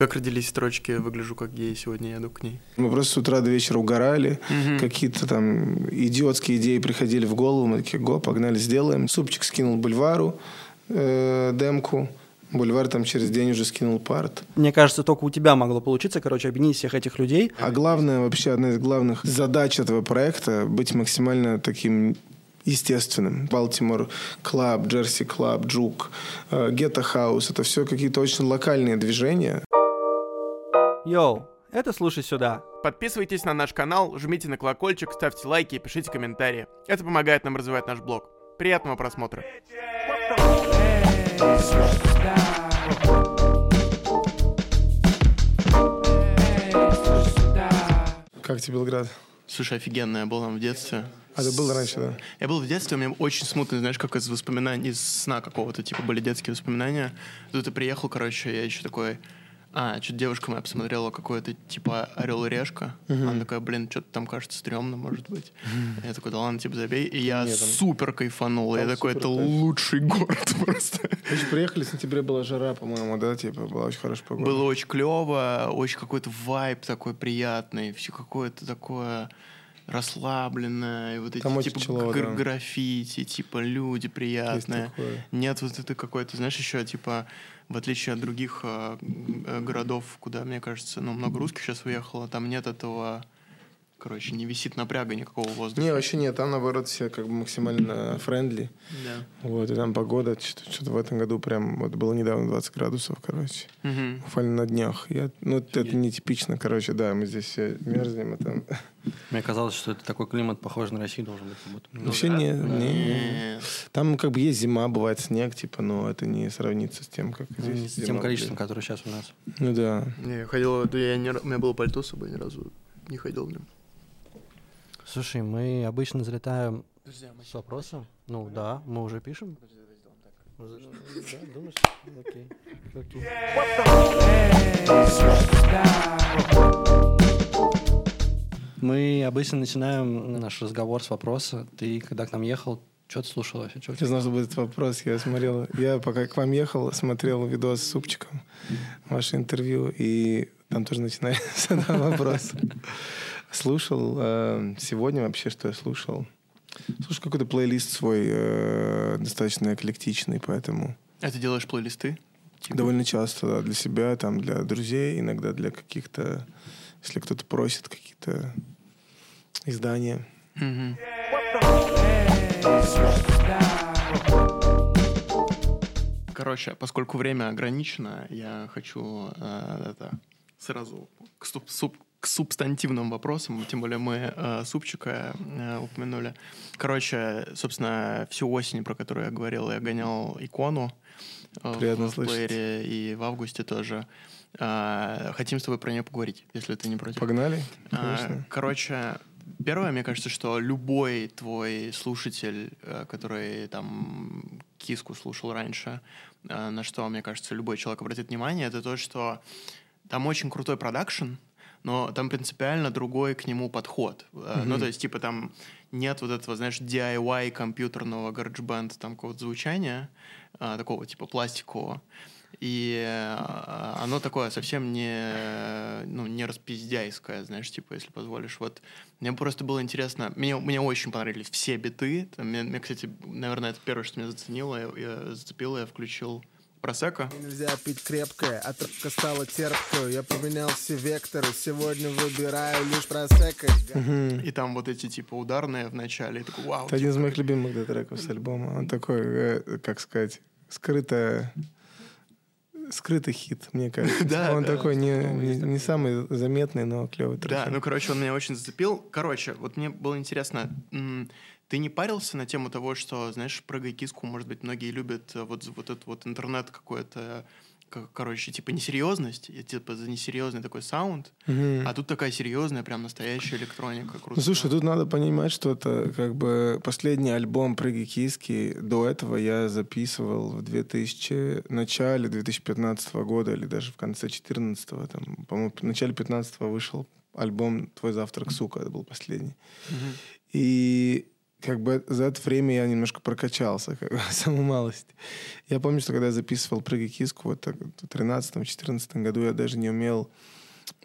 Как родились строчки «Выгляжу как гей, сегодня еду к ней»? Мы просто с утра до вечера угорали, угу. какие-то там идиотские идеи приходили в голову, мы такие, go, погнали, сделаем. Супчик скинул бульвару, э, демку, Бульвар там через день уже скинул part. Мне кажется, только у тебя могло получиться, короче, объединить всех этих людей. А главное, вообще, одна из главных задач этого проекта — быть максимально таким естественным. Baltimore Club, Jersey Club, Juke, Гетто Хаус — это все какие-то очень локальные движения. Йоу, это «Слушай сюда». Подписывайтесь на наш канал, жмите на колокольчик, ставьте лайки и пишите комментарии. Это помогает нам развивать наш блог. Приятного просмотра. Как тебе Белград? Слушай, офигенно, я был там в детстве. А ты был раньше, да? Я был в детстве, у меня очень смутно, знаешь, как из воспоминаний, из сна какого-то, типа, были детские воспоминания. Тут я приехал, короче, я еще такой, а, что-то девушка моя посмотрела какое-то типа Орел и Решка. Uh-huh. Она такая, блин, что-то там кажется стрёмно, может быть. Uh-huh. Я такой, да ладно, типа забей. И я Нет, там... супер кайфанул. Там я такой, это кайф. лучший город просто. Мы же приехали, в сентябре была жара, по-моему, да, типа, была очень хорошая погода. Было очень клево, очень какой-то вайб такой приятный, все какое-то такое расслабленное, и вот эти Там типа тяжело, гр- да. граффити, типа люди приятные. Нет вот это какой-то, знаешь, еще типа в отличие от других э, городов, куда, мне кажется, ну, много русских сейчас уехало, там нет этого короче, не висит напряга никакого воздуха. Не, вообще нет, там наоборот все как бы максимально френдли. Да. Вот, и там погода, что-то в этом году прям, вот было недавно 20 градусов, короче. Угу. Буквально на днях. Я, ну, это, это нетипично, короче, да, мы здесь все мерзнем, и там... Мне казалось, что это такой климат, похожий на Россию, должен быть. Будто. Ну, вообще не, не, не. Там как бы есть зима, бывает снег, типа, но это не сравнится с тем, как здесь. Не с тем количеством, будет. которое сейчас у нас. Ну да. Не, я ходил, я не, у меня было пальто с собой, ни разу не ходил в нем. Слушай, мы обычно залетаем Подожди, а с вопросом. Ну да, мы уже пишем. Подожди, Да, думаешь? Окей. Окей. Мы обычно начинаем наш разговор с вопроса. Ты, когда к нам ехал, что ты слушал вообще? Что я знал, что будет вопрос. Я смотрел, я пока к вам ехал, смотрел видос с Супчиком, ваше интервью, и там тоже начинается вопрос. Слушал э, сегодня вообще, что я слушал. Слушай, какой-то плейлист свой э, достаточно эклектичный, поэтому... А ты делаешь плейлисты? Типа? Довольно часто, да, для себя, там, для друзей, иногда для каких-то, если кто-то просит, какие-то издания. Mm-hmm. Короче, поскольку время ограничено, я хочу э, это сразу к, суп, суп, к субстантивным вопросам, тем более мы э, супчика э, упомянули. Короче, собственно, всю осень, про которую я говорил, я гонял икону э, Приятно в плеере и в августе тоже. Э, хотим с тобой про нее поговорить, если ты не против. Погнали. Э, короче, первое, мне кажется, что любой твой слушатель, э, который там киску слушал раньше, э, на что, мне кажется, любой человек обратит внимание, это то, что там очень крутой продакшн, но там принципиально другой к нему подход. Mm-hmm. Ну, то есть, типа, там нет вот этого, знаешь, DIY компьютерного GarageBand там какого-то звучания, а, такого, типа, пластикового. И а, оно такое совсем не, ну, не распиздяйское, знаешь, типа, если позволишь. Вот мне просто было интересно, мне, мне очень понравились все биты. Там, мне, мне, кстати, наверное, это первое, что меня заценило, я, я зацепило, я включил Просека. Нельзя пить крепкое, а трубка стала терпкую. Я поменял все векторы, сегодня выбираю лишь просека. Угу. И там вот эти типа ударные в начале. И такой, вау. Это типа... один из моих любимых да, треков с альбома. Он такой, э, как сказать, скрытая скрытый хит, мне кажется. да, он да, такой не, не, не самый заметный, но клевый трек. Да, ну, короче, он меня очень зацепил. Короче, вот мне было интересно, ты не парился на тему того, что, знаешь, прыгай киску, может быть, многие любят э, вот, вот этот вот интернет какой-то, короче, типа несерьезность, типа за несерьезный такой саунд, mm-hmm. а тут такая серьезная, прям настоящая электроника. Круто. Ну, слушай, тут надо понимать, что это как бы последний альбом «Прыгай киски». До этого я записывал в 2000, начале 2015 года или даже в конце 2014, там, по-моему, в начале 2015 вышел альбом «Твой завтрак, сука», это был последний. Mm-hmm. И как бы за это время я немножко прокачался, как бы, самую малость. Я помню, что когда я записывал «Прыгай киску», вот в 13-14 году я даже не умел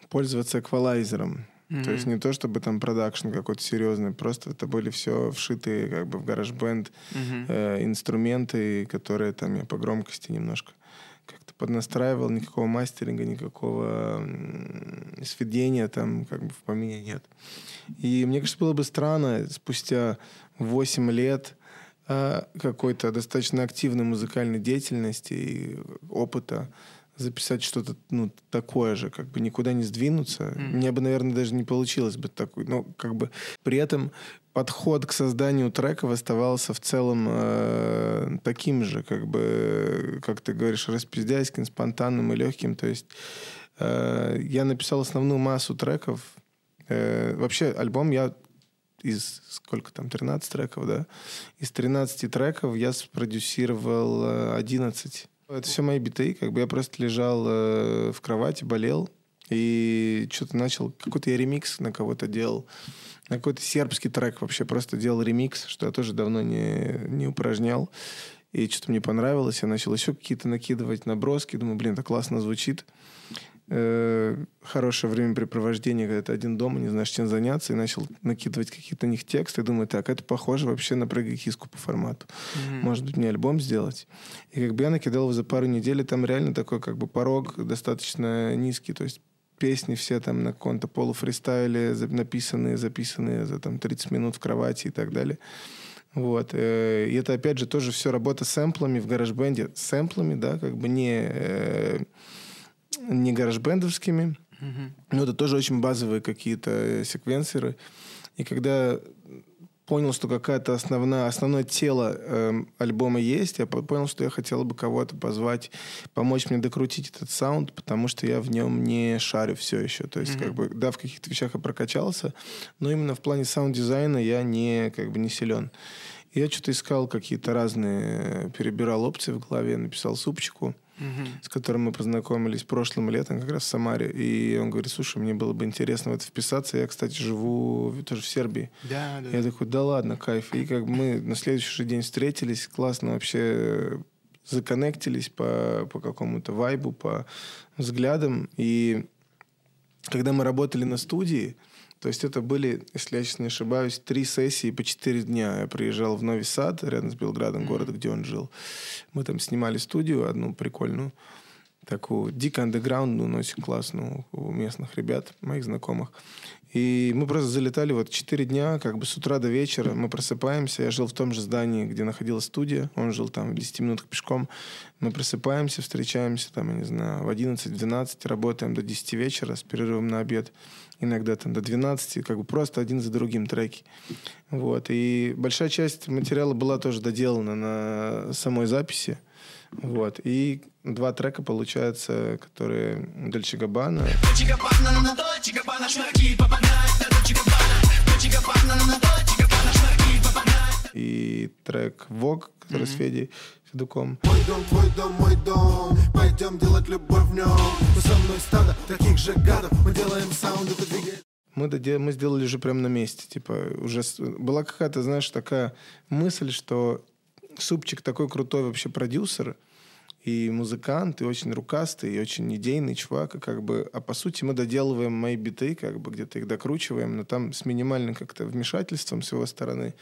пользоваться эквалайзером. Mm-hmm. То есть не то, чтобы там продакшн какой-то серьезный, просто это были все вшитые как бы в гараж-бенд mm-hmm. э, инструменты, которые там я по громкости немножко как-то поднастраивал, никакого мастеринга, никакого сведения там как бы в помине нет. И мне кажется, было бы странно спустя 8 лет э, какой-то достаточно активной музыкальной деятельности и опыта записать что-то ну, такое же, как бы никуда не сдвинуться. Mm. Мне бы, наверное, даже не получилось бы такой. Но как бы при этом подход к созданию треков оставался в целом э, таким же, как бы, как ты говоришь, распиздяйским, спонтанным и легким. То есть э, я написал основную массу треков. Э, вообще альбом я из сколько там, 13 треков, да? Из 13 треков я спродюсировал 11 это все мои биты. Как бы я просто лежал э, в кровати, болел. И что-то начал... Какой-то я ремикс на кого-то делал. На какой-то сербский трек вообще просто делал ремикс, что я тоже давно не, не упражнял. И что-то мне понравилось. Я начал еще какие-то накидывать наброски. Думаю, блин, это классно звучит э, хорошее времяпрепровождение, когда ты один дома, не знаешь, чем заняться, и начал накидывать какие-то них тексты, и думаю, так, это похоже вообще на прыгай киску по формату. Mm-hmm. Может быть, мне альбом сделать? И как бы я накидал его за пару недель, и там реально такой как бы порог достаточно низкий, то есть песни все там на каком-то полуфристайле написанные, записанные за там 30 минут в кровати и так далее. Вот. Э, и это, опять же, тоже все работа с сэмплами в гараж-бенде. Сэмплами, да, как бы не э, не гаражбендовскими, mm-hmm. но это тоже очень базовые какие-то э, секвенсеры. И когда понял, что какая-то основная, основное тело э, альбома есть, я понял, что я хотел бы кого-то позвать, помочь мне докрутить этот саунд, потому что я в нем не шарю все еще. То есть, mm-hmm. как бы, да, в каких-то вещах я прокачался, но именно в плане саунд-дизайна я не, как бы, не силен. И я что-то искал какие-то разные, перебирал опции в голове, написал супчику угу. с которым мы познакомились прошлым летом как раз в Самаре. И он говорит, слушай, мне было бы интересно в это вписаться. Я, кстати, живу тоже в Сербии. Да, да. Я такой, да ладно, кайф. И как мы на следующий же день встретились, классно вообще законнектились по, по какому-то вайбу, по взглядам. И когда мы работали на студии, то есть это были, если я сейчас не ошибаюсь, три сессии по четыре дня. Я приезжал в Новый Сад, рядом с Белградом, mm-hmm. город, где он жил. Мы там снимали студию одну прикольную, такую дико андеграундную, но очень классную у местных ребят, моих знакомых. И мы просто залетали вот четыре дня, как бы с утра до вечера. Мы просыпаемся. Я жил в том же здании, где находилась студия. Он жил там в 10 минутах пешком. Мы просыпаемся, встречаемся там, я не знаю, в 11-12, работаем до 10 вечера с перерывом на обед. Иногда там до 12, как бы просто один за другим треки. Вот. И большая часть материала была тоже доделана на самой записи. Вот. И два трека, получается, которые Дольче Габбана. И трек Вог, который mm-hmm. с Федей Федуком. Мой дом, твой дом, мой дом, пойдем делать любовь в нем. Мы со мной стадо таких же гадов, мы делаем саунд, это двигает. Мы, додел... мы сделали уже прямо на месте. Типа, уже была какая-то, знаешь, такая мысль, что Супчик такой крутой вообще продюсер и музыкант, и очень рукастый, и очень идейный чувак. И как бы, а по сути мы доделываем мои биты, как бы где-то их докручиваем, но там с минимальным как-то вмешательством с его стороны.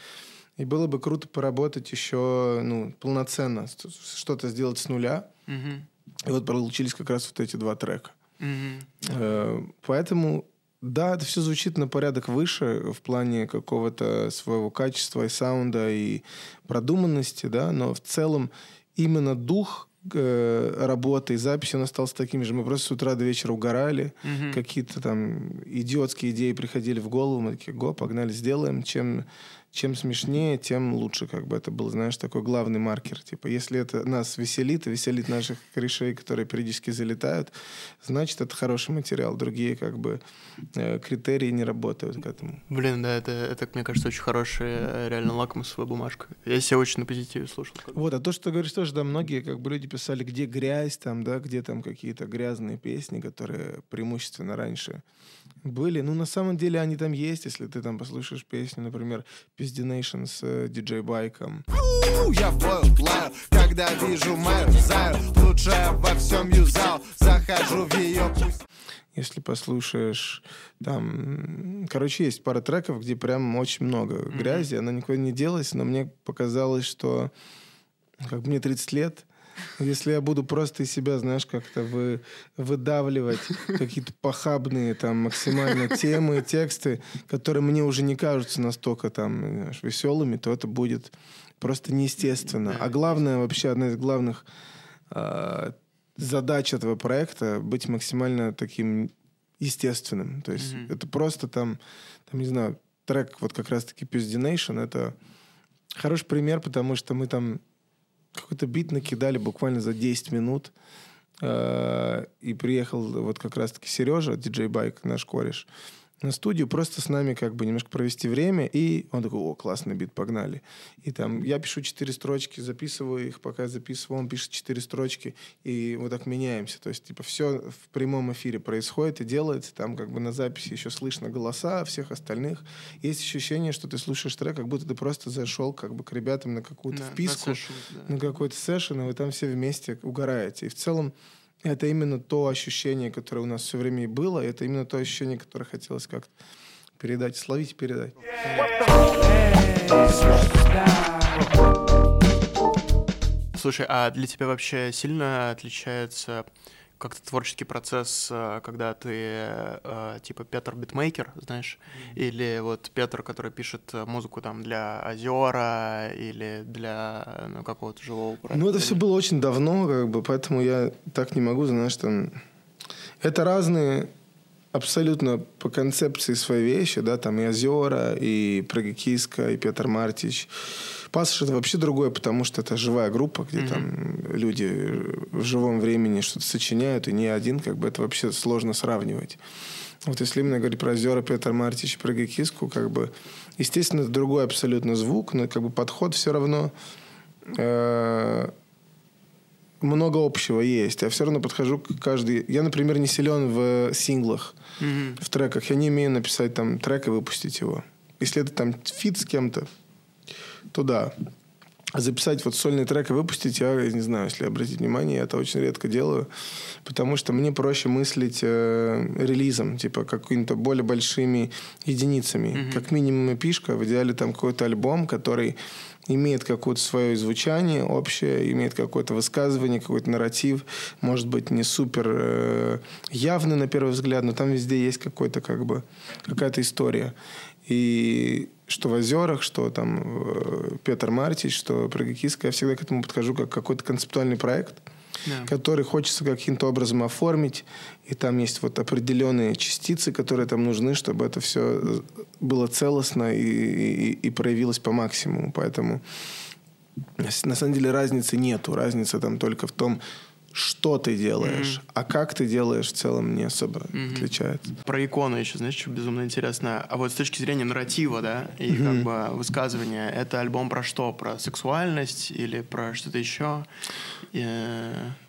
И было бы круто поработать еще ну, полноценно, что-то сделать с нуля. Mm-hmm. И вот получились как раз вот эти два трека. Mm-hmm. Поэтому да, это все звучит на порядок выше в плане какого-то своего качества и саунда, и продуманности, да, но в целом именно дух э, работы и записи он остался таким же. Мы просто с утра до вечера угорали, mm-hmm. какие-то там идиотские идеи приходили в голову, мы такие, го, погнали, сделаем, чем чем смешнее, тем лучше, как бы это был, знаешь, такой главный маркер. Типа, если это нас веселит, и веселит наших корешей, которые периодически залетают, значит, это хороший материал. Другие, как бы, э, критерии не работают к этому. Блин, да, это, это мне кажется, очень хорошая, реально лакмусовая бумажка. Я себя очень на позитиве слушал. Вот, а то, что ты говоришь, тоже, да, многие, как бы, люди писали, где грязь, там, да, где там какие-то грязные песни, которые преимущественно раньше были. Ну, на самом деле, они там есть, если ты там послушаешь песню, например, Пиздинейшн с э, диджей Байком. Я флаю, когда вижу мою заю Лучшая во всем юзал Захожу в ее пусть если послушаешь, там, короче, есть пара треков, где прям очень много mm-hmm. грязи, она никуда не делась, но мне показалось, что как мне 30 лет, если я буду просто из себя, знаешь, как-то вы, выдавливать какие-то похабные там максимально темы, тексты, которые мне уже не кажутся настолько там знаешь, веселыми, то это будет просто неестественно. А главное, вообще одна из главных э, задача этого проекта быть максимально таким естественным. То есть mm-hmm. это просто там, там, не знаю, трек вот как раз-таки Nation это хороший пример, потому что мы там какой-то бит накидали буквально за 10 минут, э, и приехал вот как раз-таки Сережа, диджей Байк, наш кореш, на студию, просто с нами как бы немножко провести время, и он такой, о, классный бит, погнали. И там я пишу четыре строчки, записываю их, пока записываю, он пишет четыре строчки, и вот так меняемся. То есть, типа, все в прямом эфире происходит и делается, там как бы на записи еще слышно голоса всех остальных. Есть ощущение, что ты слушаешь трек, как будто ты просто зашел как бы к ребятам на какую-то да, вписку, на, сессион, да. на какой-то сессион, и вы там все вместе угораете. И в целом это именно то ощущение, которое у нас все время и было, это именно то ощущение, которое хотелось как-то передать, словить и передать. Слушай, а для тебя вообще сильно отличается как-то творческий процесс, э, когда ты э, типа Петр Битмейкер, знаешь, mm-hmm. или вот Петр, который пишет э, музыку там для Озера или для ну, какого-то живого проекта. Ну, это все было очень давно, как бы, поэтому я так не могу, знаешь, там... Это разные абсолютно по концепции свои вещи, да, там и Озера, и Прогикиска, и Петр Мартич. Пассаж это вообще другое, потому что это живая группа, где mm-hmm. там люди в живом времени что-то сочиняют, и не один, как бы это вообще сложно сравнивать. Вот если именно говорить про Озера, Петр Мартич и Прогикиску, как бы, естественно, это другой абсолютно звук, но как бы подход все равно э- много общего есть. Я все равно подхожу к каждой... Я, например, не силен в синглах, mm-hmm. в треках. Я не умею написать там трек и выпустить его. Если это там фит с кем-то, то да. А записать вот сольный трек и выпустить, я не знаю, если обратить внимание, я это очень редко делаю, потому что мне проще мыслить э, релизом, типа какими-то более большими единицами. Mm-hmm. Как минимум EP-шка, в идеале там какой-то альбом, который имеет какое-то свое звучание общее, имеет какое-то высказывание, какой-то нарратив, может быть, не супер э, явный на первый взгляд, но там везде есть какой-то как бы какая-то история. И что в «Озерах», что там э, Петр Мартич, что Прогикиска, я всегда к этому подхожу как какой-то концептуальный проект, yeah. который хочется каким-то образом оформить, и там есть вот определенные частицы, которые там нужны, чтобы это все э, было целостно и, и, и проявилось по максимуму. Поэтому на самом деле разницы нету. Разница там только в том, что ты делаешь, mm-hmm. а как ты делаешь в целом не особо mm-hmm. отличается. Про икону еще, знаешь, что безумно интересно. А вот с точки зрения нарратива, да, и mm-hmm. как бы высказывания, это альбом про что? Про сексуальность или про что-то еще? И...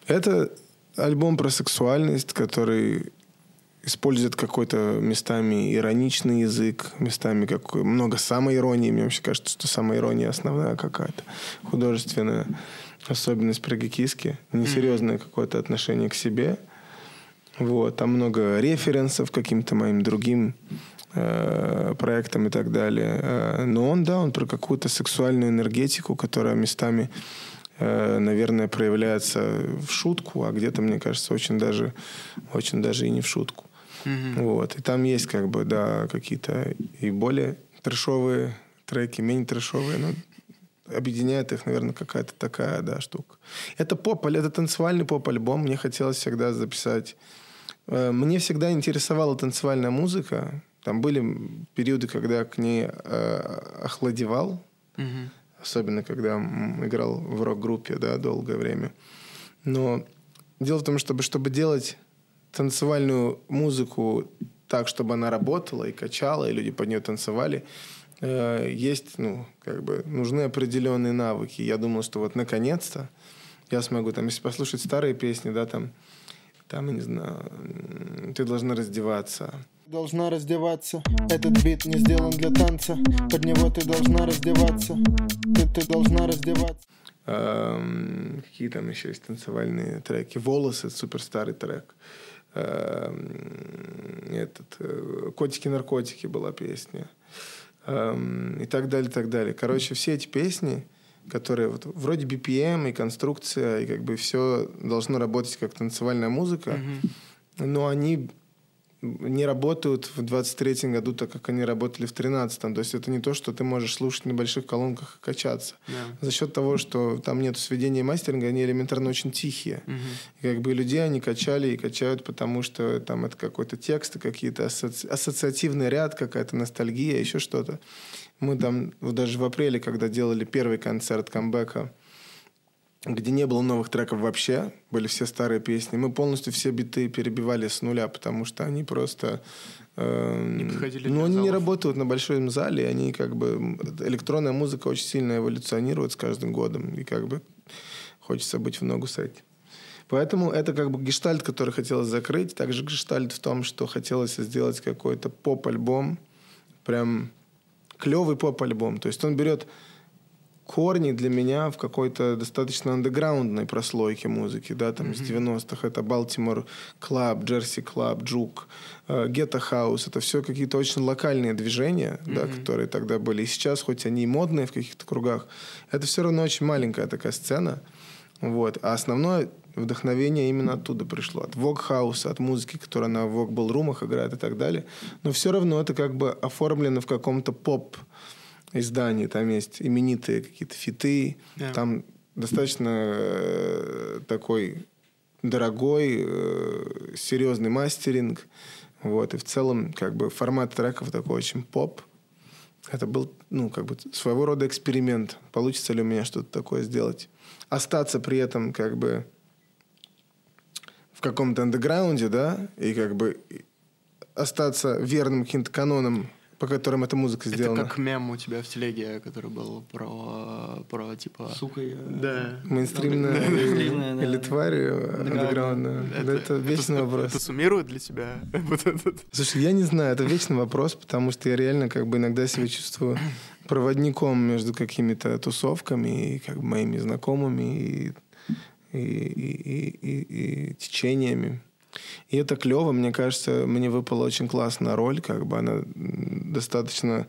Это альбом про сексуальность, который использует какой-то местами ироничный язык, местами как много самоиронии. Мне вообще кажется, что самоирония основная какая-то художественная особенность прогикиски, несерьезное какое-то отношение к себе. Вот, там много референсов к каким-то моим другим э, проектам и так далее. Э, но он, да, он про какую-то сексуальную энергетику, которая местами, э, наверное, проявляется в шутку, а где-то, мне кажется, очень даже, очень даже и не в шутку. Mm-hmm. Вот. И там есть, как бы, да, какие-то и более трешовые треки, менее трешовые, но объединяет их, наверное, какая-то такая, да, штука. Это поп, это танцевальный поп-альбом. Мне хотелось всегда записать. Э, мне всегда интересовала танцевальная музыка. Там были периоды, когда я к ней э, охладевал. Угу. Особенно, когда играл в рок-группе, да, долгое время. Но дело в том, чтобы, чтобы делать танцевальную музыку так, чтобы она работала и качала, и люди под нее танцевали, Э, есть, ну, как бы, нужны определенные навыки. Я думал, что вот наконец-то я смогу, там, если послушать старые песни, да, там, там, я не знаю, ты должна раздеваться. Должна раздеваться, этот бит не сделан для танца, под него ты должна раздеваться, ты, ты должна раздеваться. Эм, какие там еще есть танцевальные треки? «Волосы» — супер старый трек. Этот э, «Котики-наркотики» была песня. Эм, и так далее, так далее. Короче, все эти песни, которые вот, вроде BPM и конструкция, и как бы все должно работать как танцевальная музыка, mm-hmm. но они не работают в 23-м году так, как они работали в 13-м. То есть это не то, что ты можешь слушать на больших колонках и качаться. Yeah. За счет того, что там нет сведения и мастеринга, они элементарно очень тихие. Uh-huh. И как бы людей они качали и качают, потому что там это какой-то текст, какие-то асоци... ассоциативный ряд, какая-то ностальгия, еще что-то. Мы там вот даже в апреле, когда делали первый концерт камбэка, где не было новых треков вообще, были все старые песни. Мы полностью все биты перебивали с нуля, потому что они просто... Э, не подходили Ну, они залов. не работают на большом зале, они как бы... Электронная музыка очень сильно эволюционирует с каждым годом, и как бы хочется быть в ногу с этим. Поэтому это как бы гештальт, который хотелось закрыть. Также гештальт в том, что хотелось сделать какой-то поп-альбом, прям клевый поп-альбом. То есть он берет корни для меня в какой-то достаточно андеграундной прослойке музыки, да, там mm-hmm. с 90-х. Это Балтимор Club, Jersey Club, Juke, Ghetto House. Это все какие-то очень локальные движения, mm-hmm. да, которые тогда были. И сейчас, хоть они и модные в каких-то кругах, это все равно очень маленькая такая сцена. Вот. А основное вдохновение именно оттуда пришло. От Vogue House, от музыки, которая на Ballroom'ах играет и так далее. Но все равно это как бы оформлено в каком-то поп-издании, там есть именитые какие-то фиты, yeah. там достаточно э, такой дорогой, э, серьезный мастеринг, вот, и в целом, как бы, формат треков такой очень поп. Это был, ну, как бы, своего рода эксперимент. Получится ли у меня что-то такое сделать. Остаться при этом, как бы, в каком-то андеграунде, да, и, как бы, остаться верным каким-то канонам по которым эта музыка сделана. Это как мем у тебя в телеге, который был про, про типа... Сука. Я... Да. Мейнстримная да. или тварь андеграундная. Это, это вечный это, вопрос. Это суммирует для тебя вот этот? Слушай, я не знаю, это вечный вопрос, потому что я реально как бы иногда себя чувствую проводником между какими-то тусовками и как бы моими знакомыми и, и, и, и, и течениями. И это клево, мне кажется, мне выпала очень классная роль, как бы она достаточно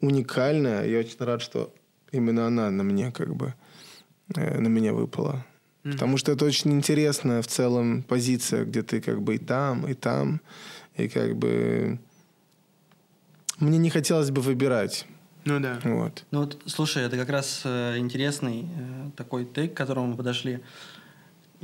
уникальная. Я очень рад, что именно она на мне как бы э, на меня выпала. Mm-hmm. Потому что это очень интересная в целом позиция, где ты как бы и там, и там, и как бы мне не хотелось бы выбирать. Ну да. Вот. Ну вот, слушай, это как раз э, интересный э, такой тейк, к которому мы подошли.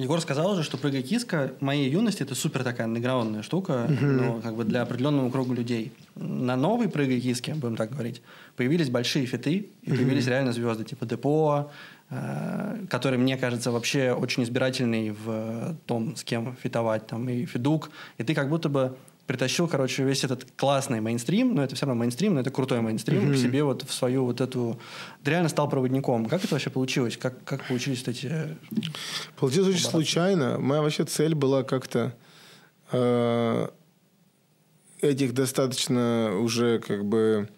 Егор сказал же, что «Прыгай киска» в моей юности это супер такая андеграундная штука, mm-hmm. ну, как бы для определенного круга людей. На новой «Прыгай киске», будем так говорить, появились большие фиты, и mm-hmm. появились реально звезды типа Депо, э, который, мне кажется, вообще очень избирательный в том, с кем фитовать, там, и Федук, и ты как будто бы притащил, короче, весь этот классный мейнстрим, но это все равно мейнстрим, но это крутой мейнстрим, mm-hmm. к себе вот в свою вот эту... Ты реально стал проводником. Как это вообще получилось? Как, как получились эти... Получилось очень случайно. Моя вообще цель была как-то э, этих достаточно уже как бы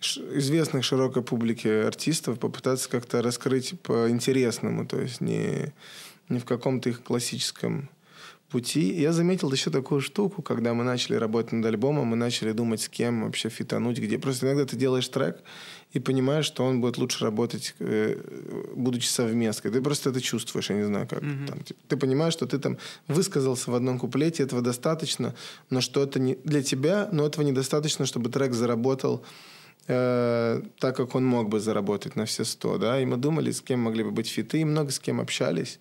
известных широкой публике артистов попытаться как-то раскрыть по-интересному, то есть не, не в каком-то их классическом пути. Я заметил еще такую штуку, когда мы начали работать над альбомом, мы начали думать, с кем вообще фитануть, где. Просто иногда ты делаешь трек и понимаешь, что он будет лучше работать, э, будучи совместкой. Ты просто это чувствуешь, я не знаю, как. Mm-hmm. Там, типа, ты понимаешь, что ты там высказался в одном куплете, этого достаточно, но что это не для тебя, но этого недостаточно, чтобы трек заработал э, так, как он мог бы заработать на все сто, да. И мы думали, с кем могли бы быть фиты, и много с кем общались.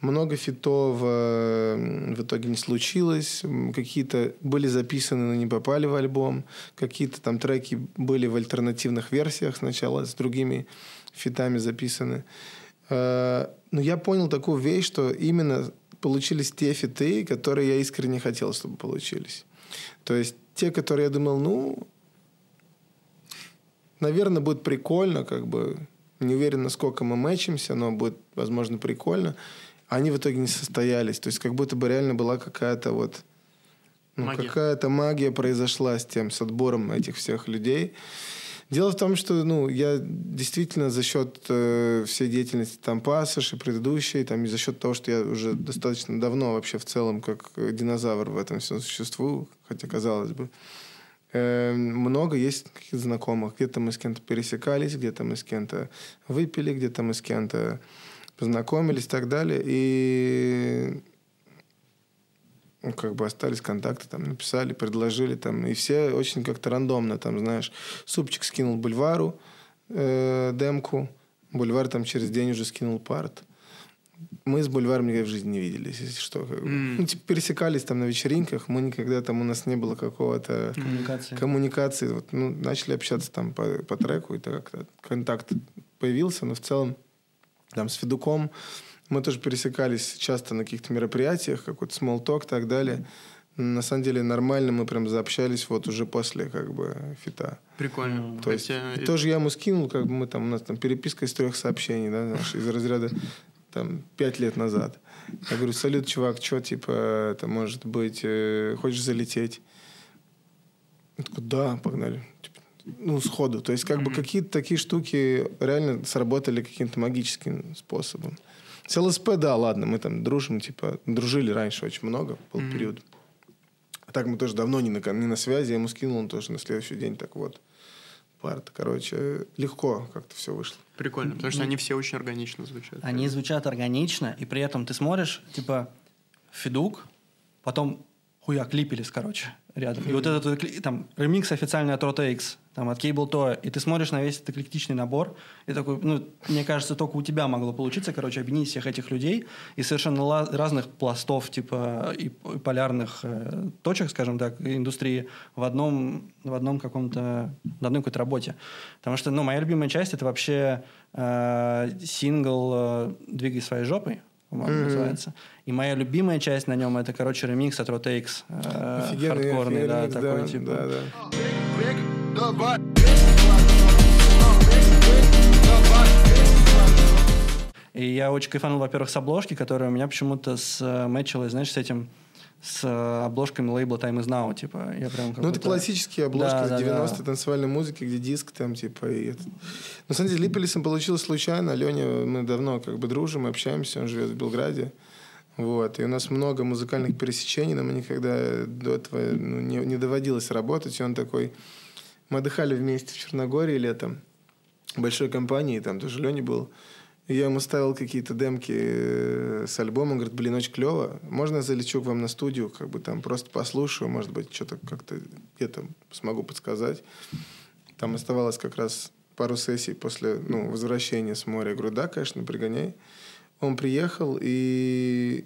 Много фитов э, в итоге не случилось. Какие-то были записаны, но не попали в альбом. Какие-то там треки были в альтернативных версиях сначала с другими фитами записаны. Э, но я понял такую вещь, что именно получились те фиты, которые я искренне хотел, чтобы получились. То есть те, которые я думал, ну, наверное, будет прикольно, как бы не уверен, насколько мы мэчимся, но будет, возможно, прикольно они в итоге не состоялись. То есть как будто бы реально была какая-то вот Ну, Магия. какая-то магия произошла с тем, с отбором этих всех людей. Дело в том, что ну, я действительно за счет э, всей деятельности там Пассаж и предыдущей, там, и за счет того, что я уже достаточно давно вообще в целом как динозавр в этом всем существую, хотя казалось бы, э, много есть каких-то знакомых. Где-то мы с кем-то пересекались, где-то мы с кем-то выпили, где-то мы с кем-то познакомились и так далее. И ну, как бы остались контакты, там, написали, предложили, там, и все очень как-то рандомно, там, знаешь, Супчик скинул Бульвару э, демку, Бульвар там через день уже скинул парт. Мы с Бульваром никогда в жизни не виделись, если что. Как бы. М. Ну, типа, пересекались там на вечеринках, мы никогда там, у нас не было какого-то Коммуникации. коммуникации. Вот, ну, начали общаться там по, по треку, и так как-то контакт появился, но в целом там с Федуком мы тоже пересекались часто на каких-то мероприятиях, какой-то small talk и так далее. На самом деле нормально мы прям заобщались вот уже после как бы фита. Прикольно. То есть Хотя- тоже я ему скинул, как бы мы там, у нас там переписка из трех сообщений, да, знаешь, из разряда там пять лет назад. Я говорю, салют, чувак, что, типа, это может быть, э, хочешь залететь? Он такой, да, погнали. Типа, ну, сходу. То есть, как бы какие-то такие штуки реально сработали каким-то магическим способом. С ЛСП, да, ладно, мы там дружим, типа, дружили раньше очень много, был период. А так мы тоже давно не на, не на связи, я ему скинул, он тоже на следующий день, так вот. Парт, короче, легко как-то все вышло. Прикольно, потому что они все очень органично звучат. Они звучат органично, и при этом ты смотришь, типа, Федук, потом хуяк Липелис, короче, рядом. И вот этот там ремикс официальный от Rota X, там от Cable Toy, и ты смотришь на весь этот эклектичный набор, и такой, ну, мне кажется, только у тебя могло получиться, короче, объединить всех этих людей из совершенно ла- разных пластов, типа, и, п- полярных э, точек, скажем так, индустрии в одном, в одном каком-то, в одной какой-то работе. Потому что, ну, моя любимая часть это вообще э, сингл э, «Двигай своей жопой», по-моему, называется. И моя любимая часть на нем это, короче, ремикс от Rota X. э, Офигенный, хардкорный, да, офигенный, такой, да, типа. да, да. Давай. И я очень кайфанул, во-первых, с обложки, которая у меня почему-то смэчилась, знаешь, с этим, с э, обложками лейбла Time is Now, типа, я прям Ну, это классические обложки Да, с да, 90 да. танцевальной музыки, где диск там, типа, и это. На самом деле, Липелисом получилось случайно. Леня, мы давно как бы дружим, общаемся, он живет в Белграде. Вот. И у нас много музыкальных пересечений, но мы никогда до этого ну, не, не доводилось работать. И он такой... Мы отдыхали вместе в Черногории летом. Большой компании, там тоже Леня был. И я ему ставил какие-то демки э, с альбома. Он говорит, блин, очень клево. Можно я залечу к вам на студию? Как бы там просто послушаю. Может быть, что-то как-то где-то смогу подсказать. Там оставалось как раз пару сессий после ну, возвращения с моря. Я говорю, да, конечно, пригоняй. Он приехал, и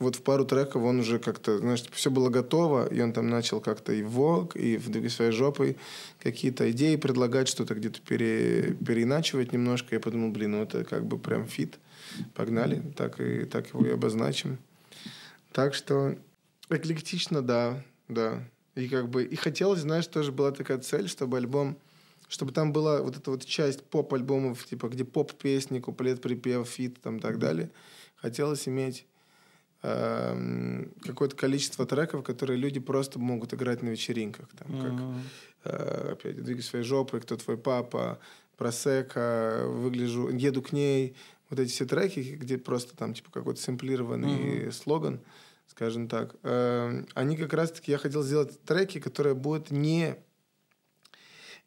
вот в пару треков он уже как-то, знаешь, все было готово, и он там начал как-то и в Vogue, и в «Двигай своей жопой» какие-то идеи предлагать, что-то где-то пере, переиначивать немножко. Я подумал, блин, ну это как бы прям фит. Погнали, так, и, так его и обозначим. Так что эклектично, да, да. И как бы, и хотелось, знаешь, тоже была такая цель, чтобы альбом, чтобы там была вот эта вот часть поп-альбомов, типа, где поп-песни, куплет, припев, фит, там, так далее. Хотелось иметь эм, какое-то количество треков, которые люди просто могут играть на вечеринках. Там, как, э, опять, «Двигай своей жопой», «Кто твой папа», «Просека», «Выгляжу», «Еду к ней». Вот эти все треки, где просто там, типа, какой-то сэмплированный слоган, скажем так. Эм, они как раз-таки, я хотел сделать треки, которые будут не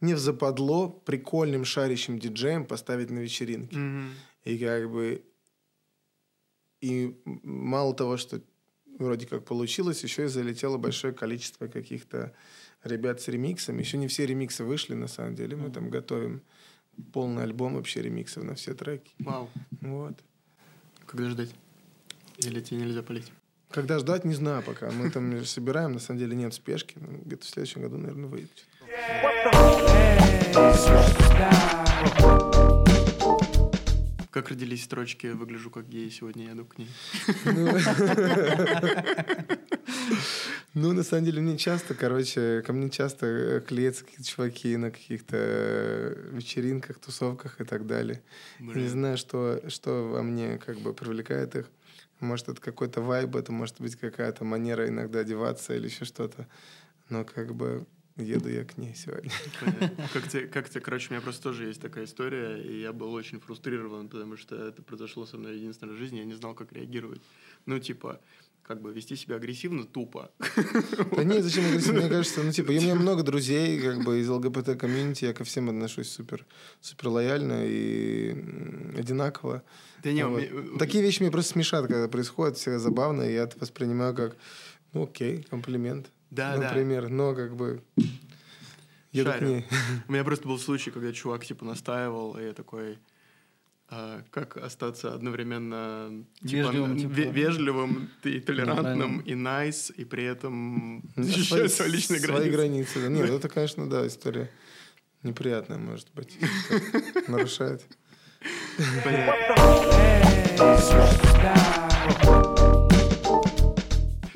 не в западло прикольным шарящим диджеем поставить на вечеринке. Мгм. И как бы... И мало того, что вроде как получилось, еще и залетело большое количество каких-то ребят с ремиксами. Еще не все ремиксы вышли, на самом деле. Мы там готовим полный альбом вообще ремиксов на все треки. Вау. Вот. Когда ждать? Или тебе нельзя полить? Когда ждать, не знаю пока. Мы там собираем, на самом деле нет спешки. Ну, Где-то в следующем году, наверное, выйдет. Как родились строчки «Выгляжу как гей, сегодня я иду к ней»? Ну, на самом деле, мне часто, короче, ко мне часто э, клеятся какие-то чуваки на каких-то э, вечеринках, тусовках и так далее. Не знаю, что, что во мне как бы привлекает их. Может, это какой-то вайб, это может быть какая-то манера иногда одеваться или еще что-то. Но как бы еду я к ней сегодня. Понятно. Как тебе, как тебе, короче, у меня просто тоже есть такая история, и я был очень фрустрирован, потому что это произошло со мной единственной жизни, я не знал, как реагировать. Ну, типа, как бы вести себя агрессивно тупо. Да нет, зачем агрессивно? Мне кажется, ну, типа, у меня много друзей, как бы, из ЛГБТ-комьюнити, я ко всем отношусь супер, супер лояльно и одинаково. Да не, Вот. мне- Такие вещи меня просто смешат, когда происходят, всегда забавно, и я это воспринимаю как, ну, окей, комплимент, Да, да. например, но как бы Шарю. У меня просто был случай, когда чувак типа настаивал, и я такой, а, как остаться одновременно типа, Вежливым, типа. ве- вежливым и толерантным, и найс, и при этом защищать свои личные свои границы. границы. да. Нет, это, конечно, да, история неприятная, может быть, нарушает.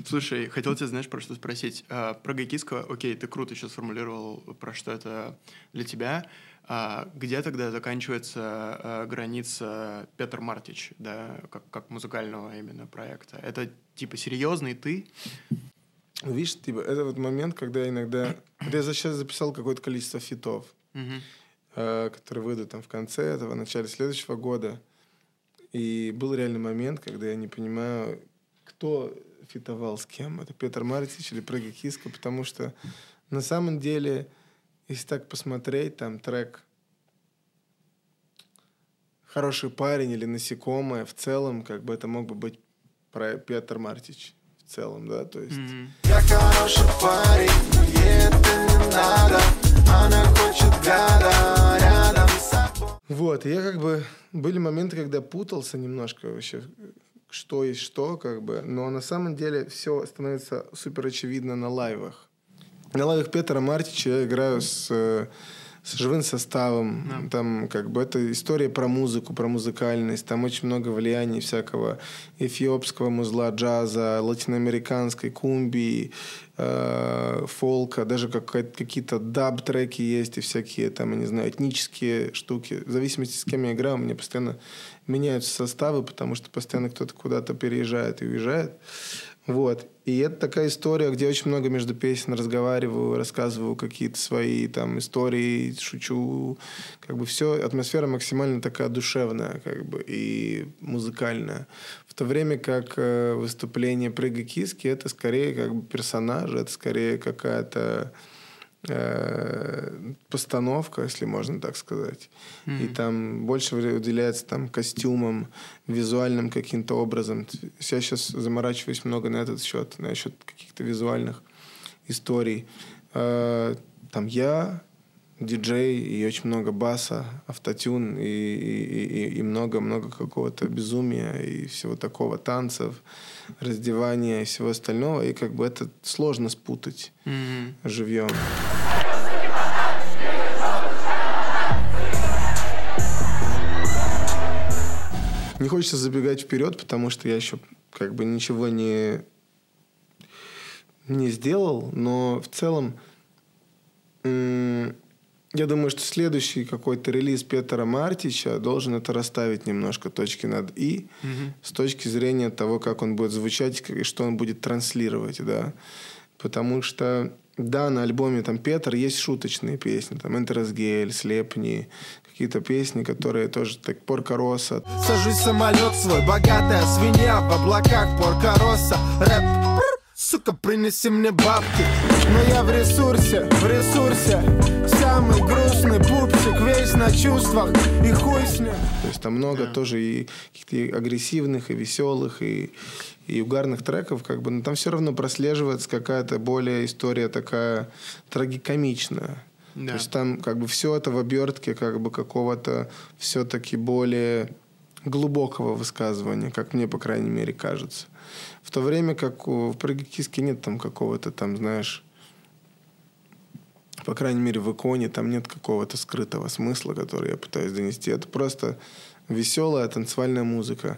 Слушай, хотел тебя, знаешь, про что спросить. А, про гайкиско, окей, ты круто сейчас сформулировал, про что это для тебя. А, где тогда заканчивается а, граница Петр Мартич, да, как, как музыкального именно проекта? Это типа серьезный ты? Ну, Видишь, типа, это вот момент, когда я иногда... Вот я сейчас записал какое-то количество фитов, э, которые выйдут там в конце этого, в начале следующего года. И был реальный момент, когда я не понимаю, кто фитовал с кем. Это Петр Мартич или Прыга Киска, потому что на самом деле, если так посмотреть, там трек «Хороший парень» или «Насекомое» в целом, как бы это мог бы быть про Петр Мартич в целом, да, то есть... Я хороший парень, ей это не надо. Она хочет гада рядом с собой. Вот, и я как бы... Были моменты, когда путался немножко вообще, что есть что, как бы. Но на самом деле все становится супер очевидно на лайвах. На лайвах Петра Мартича я играю с, э, с живым составом. Да. Там как бы это история про музыку, про музыкальность. Там очень много влияний всякого эфиопского музла, джаза, латиноамериканской кумби, э, фолка, даже какие-то даб-треки есть и всякие там, я не знаю, этнические штуки. В зависимости, с кем я играю, мне постоянно меняются составы, потому что постоянно кто-то куда-то переезжает и уезжает. Вот. И это такая история, где очень много между песен разговариваю, рассказываю какие-то свои там истории, шучу. Как бы все, атмосфера максимально такая душевная, как бы, и музыкальная. В то время как э, выступление Прыга Киски это скорее как бы персонажи, это скорее какая-то постановка, если можно так сказать. И там больше уделяется там костюмам, визуальным каким-то образом. Я сейчас заморачиваюсь много на этот счет, на счет каких-то визуальных историй. Э, Там я, диджей, и очень много баса, автотюн, и, и- и- и много-много какого-то безумия, и всего такого, танцев, раздевания и всего остального. И как бы это сложно спутать Мгм. живьем. Не хочется забегать вперед, потому что я еще как бы ничего не, не сделал, но в целом я думаю, что следующий какой-то релиз Петра Мартича должен это расставить немножко точки над «и» с точки зрения того, как он будет звучать и что он будет транслировать, да. Потому что, да, на альбоме там Петр есть шуточные песни, там «Энтеросгель», «Слепни», какие-то песни, которые тоже так «Порка Росса». Сажусь в самолет свой, богатая свинья В облаках порка росса Рэп, сука, принеси мне бабки. Но я в ресурсе, в ресурсе. Самый грустный пупсик, весь на чувствах. И хуй с ним. То есть там много тоже и каких-то и агрессивных, и веселых, и, и угарных треков, как бы, но там все равно прослеживается какая-то более история такая трагикомичная. Да. То есть там как бы все это в обертке как бы какого-то все-таки более глубокого высказывания, как мне, по крайней мере, кажется. В то время как у- в «Прыгай киски» нет там какого-то там, знаешь, по крайней мере, в иконе там нет какого-то скрытого смысла, который я пытаюсь донести. Это просто веселая танцевальная музыка.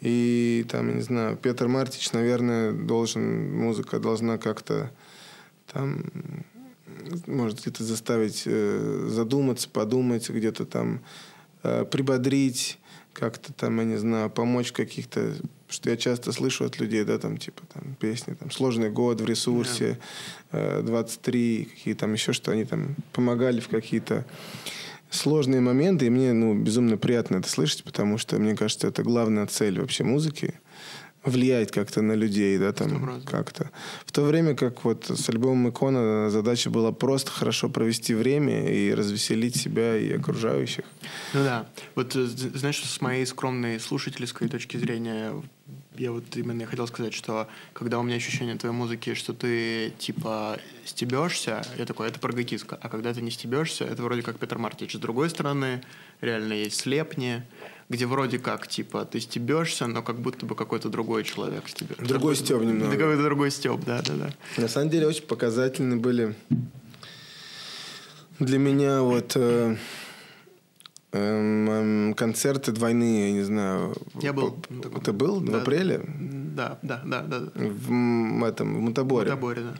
И там, я не знаю, Петр Мартич, наверное, должен, музыка должна как-то там, может, где-то заставить э, задуматься, подумать, где-то там э, прибодрить, как-то там, я не знаю, помочь каких-то что я часто слышу от людей, да, там, типа, там, песни, там, «Сложный год», «В ресурсе», э, «23», какие там еще что, они там помогали в какие-то сложные моменты, и мне, ну, безумно приятно это слышать, потому что, мне кажется, это главная цель вообще музыки — влиять как-то на людей, да, там как-то. В то время как вот с альбомом «Икона» задача была просто хорошо провести время и развеселить себя и окружающих. Ну да. Вот, э, знаешь, с моей скромной слушательской точки зрения, я вот именно хотел сказать, что когда у меня ощущение твоей музыки, что ты типа стебешься, я такой, это прогокиска. А когда ты не стебешься, это вроде как Петр Мартич. С другой стороны, реально есть слепни, где вроде как, типа, ты стебешься, но как будто бы какой-то другой человек стебется. Другой стеб немного. Какой-то другой стеб, да, да, да. На самом деле очень показательны были для меня вот э, э, концерты двойные, я не знаю. Я был. Ты был да, в апреле? Да, да, да, да. В этом, в Мутаборе. В Мутаборе, да.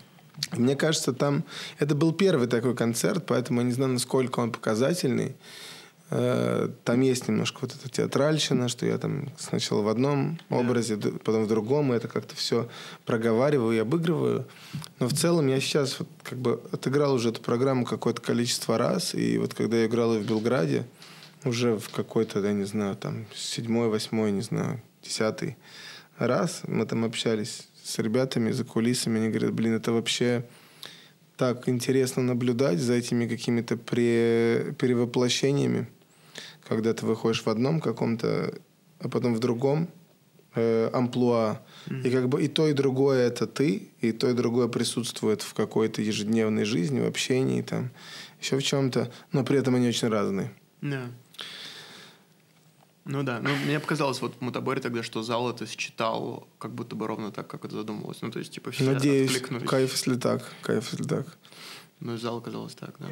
Мне кажется, там... Это был первый такой концерт, поэтому я не знаю, насколько он показательный. Э, там есть немножко вот эта театральщина, что я там сначала в одном образе, потом в другом, и это как-то все проговариваю и обыгрываю. Но в целом я сейчас вот как бы отыграл уже эту программу какое-то количество раз, и вот когда я играл ее в Белграде, уже в какой-то, я не знаю, там седьмой, восьмой, не знаю, десятый раз мы там общались с ребятами за кулисами, они говорят, блин, это вообще так интересно наблюдать за этими какими-то перевоплощениями когда ты выходишь в одном каком-то, а потом в другом э, амплуа. Mm-hmm. И как бы и то, и другое это ты, и то, и другое присутствует в какой-то ежедневной жизни, в общении, там, еще в чем-то, но при этом они очень разные. Да. Yeah. Ну да, ну мне показалось вот в Мутаборе тогда, что зал это считал как будто бы ровно так, как это задумывалось. Ну то есть типа все Надеюсь, кайф если так, кайф если так. Ну зал оказалось так, да.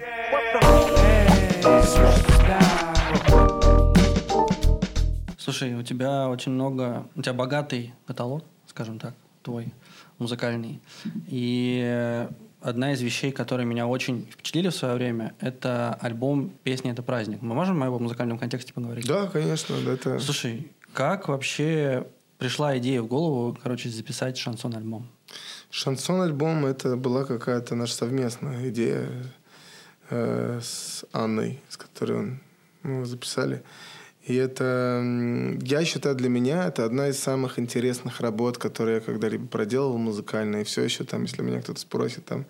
Слушай, у тебя очень много, у тебя богатый каталог, скажем так, твой музыкальный. И одна из вещей, которые меня очень впечатлили в свое время, это альбом «Песня – это праздник». Мы можем о его музыкальном контексте поговорить? Да, конечно. Это... Слушай, как вообще пришла идея в голову, короче, записать шансон-альбом? Шансон-альбом – это была какая-то наша совместная идея э, с Анной, с которой мы его записали. И это, я считаю, для меня это одна из самых интересных работ, которые я когда-либо проделал музыкально. И все еще там, если меня кто-то спросит, там,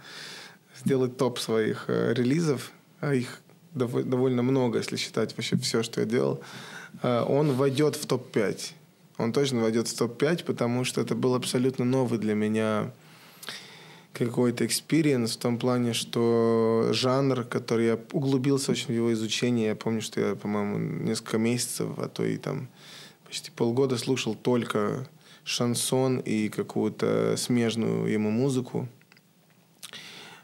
сделать топ своих э, релизов, а их дов- довольно много, если считать вообще все, что я делал, э, он войдет в топ-5. Он точно войдет в топ-5, потому что это был абсолютно новый для меня какой-то experience в том плане, что жанр, который я углубился очень в его изучение, я помню, что я, по-моему, несколько месяцев, а то и там почти полгода слушал только шансон и какую-то смежную ему музыку,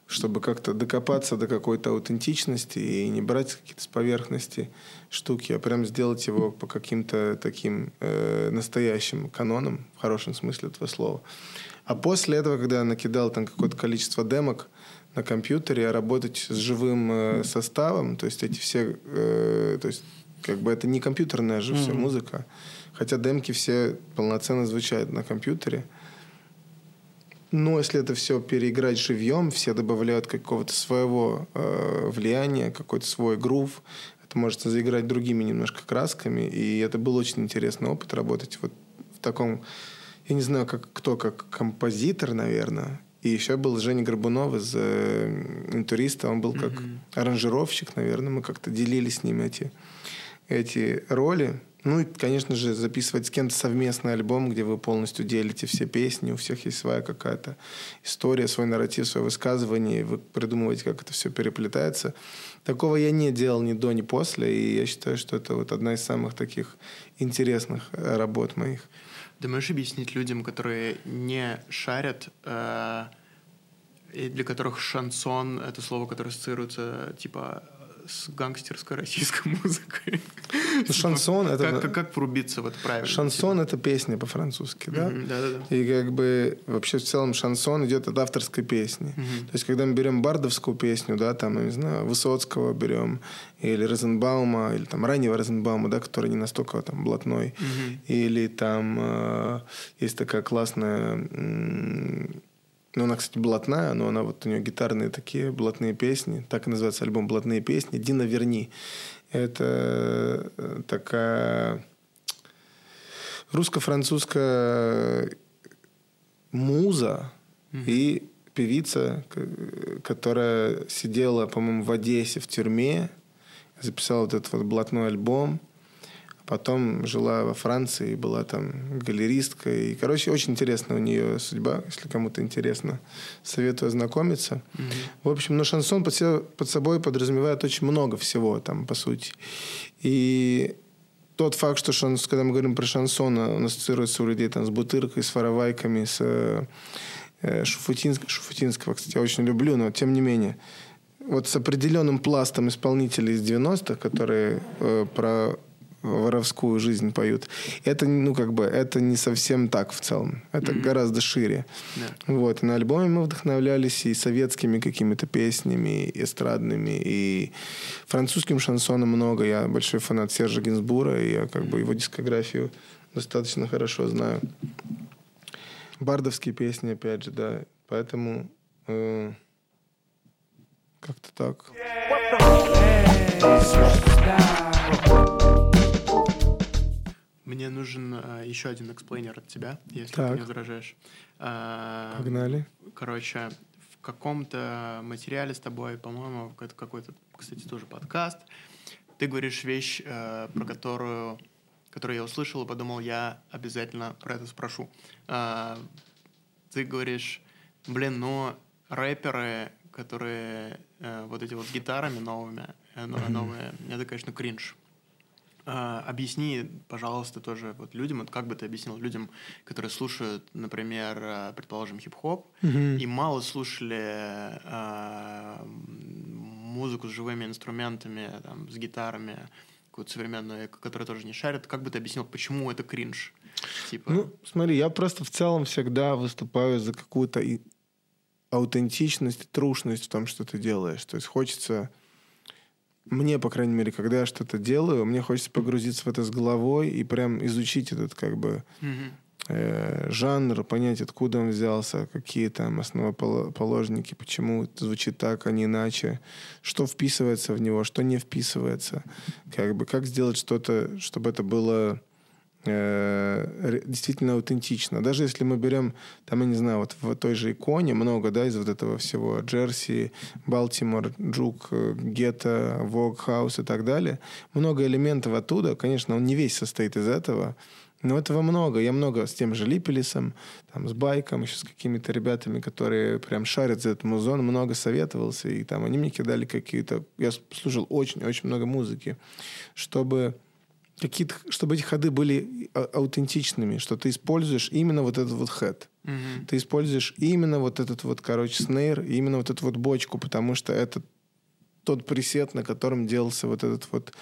чтобы как-то докопаться до какой-то аутентичности и не брать какие-то с поверхности штуки, а прям сделать его по каким-то таким э, настоящим канонам, в хорошем смысле этого слова. А после этого, когда я накидал там какое-то количество демок на компьютере, а работать с живым э, составом, то есть эти все, э, то есть как бы это не компьютерная же mm-hmm. все музыка, хотя демки все полноценно звучат на компьютере. Но если это все переиграть живьем, все добавляют какого-то своего э, влияния, какой-то свой грув, это может заиграть другими немножко красками, и это был очень интересный опыт работать вот в таком я не знаю, как, кто, как композитор, наверное. И еще был Женя Горбунов из э, «Интуриста». Он был как mm-hmm. аранжировщик, наверное. Мы как-то делили с ним эти, эти роли. Ну и, конечно же, записывать с кем-то совместный альбом, где вы полностью делите все песни, у всех есть своя какая-то история, свой нарратив, свое высказывание, и вы придумываете, как это все переплетается. Такого я не делал ни до, ни после, и я считаю, что это вот одна из самых таких интересных э, работ моих. Ты можешь объяснить людям, которые не шарят, э, и для которых шансон — это слово, которое ассоциируется, типа, с гангстерской российской музыкой? Ну, шансон это... Как, как, как врубиться в это правильно? Шансон это песня по-французски, да? Мгм, Да-да-да. И как бы вообще в целом шансон идет от авторской песни. То есть, когда мы берем бардовскую песню, да, там, я не знаю, Высоцкого берем, или Розенбаума, или там раннего Розенбаума, да, который не настолько там блатной, или там э, есть такая классная, м, ну, она, кстати, блатная, но она вот у нее гитарные такие блатные песни, так и называется альбом «Блатные песни», Дина Верни. Это э, такая русско-французская муза и певица, которая сидела, по-моему, в Одессе в тюрьме, записала вот этот вот блатной альбом, потом жила во Франции, была там галеристкой. И, короче, очень интересная у нее судьба, если кому-то интересно. Советую ознакомиться. В общем, но шансон под, се- под собой подразумевает очень много всего, там, по сути. И тот факт, что шанс, когда мы говорим про шансон, он ассоциируется у людей там, с бутыркой, с воровайками, с э, э, Шуфутинск- Шуфутинского, кстати, я очень люблю, но тем не менее. Вот с определенным пластом исполнителей из 90-х, которые э, про воровскую жизнь поют, это, ну, как бы, это не совсем так в целом. Это гораздо шире. Вот. И на альбоме мы вдохновлялись и советскими какими-то песнями, и эстрадными, и французским шансоном много. Я большой фанат Сержа Гинсбура, и я как бы его дискографию достаточно хорошо знаю. Бардовские песни, опять же, да. Поэтому э, как-то так. Мне нужен э, еще один explainer от тебя, если Так. ты не возражаешь. А, Погнали. Короче, в каком-то материале с тобой, по-моему, это какой-то, кстати, тоже подкаст, ты говоришь вещь, э, про которую, которую я услышал и подумал, я обязательно про это спрошу. А, ты говоришь, блин, ну, рэперы, которые э, вот эти вот с гитарами новыми, э, но- новые, это, конечно, кринж. А, объясни, пожалуйста, тоже вот людям, вот как бы ты объяснил людям, которые слушают, например, э, предположим, хип-хоп, и мало слушали м, музыку с живыми инструментами, там, с гитарами, какую-то современную, которая тоже не шарит, как бы ты объяснил, почему это кринж? Типа, Ну, смотри, я просто в целом всегда выступаю за какую-то аутентичность, трушность в том, что ты делаешь. То есть хочется... Мне, по крайней мере, когда я что-то делаю, мне хочется погрузиться в это с головой и прям изучить этот как бы э, жанр, понять, откуда он взялся, какие там основоположники, почему это звучит так, а не иначе, что вписывается в него, что не вписывается, как бы как сделать что-то, чтобы это было действительно аутентично. Даже если мы берем, там, я не знаю, вот в той же иконе много, да, из вот этого всего, Джерси, Балтимор, Джук, э, Гетто, Вог, Хаус и так далее, много элементов оттуда, конечно, он не весь состоит из этого, но этого много. Я много с тем же Липелисом, там, с Байком, еще с какими-то ребятами, которые прям шарят за этот музон, много советовался, и там они мне кидали какие-то... Я слушал очень-очень много музыки, чтобы какие-то, чтобы эти ходы были а- аутентичными, что ты используешь именно вот этот вот хэт. Мгм. Ты используешь именно вот этот вот, короче, снейр, именно вот эту вот бочку, потому что это тот пресет, на котором делался вот этот вот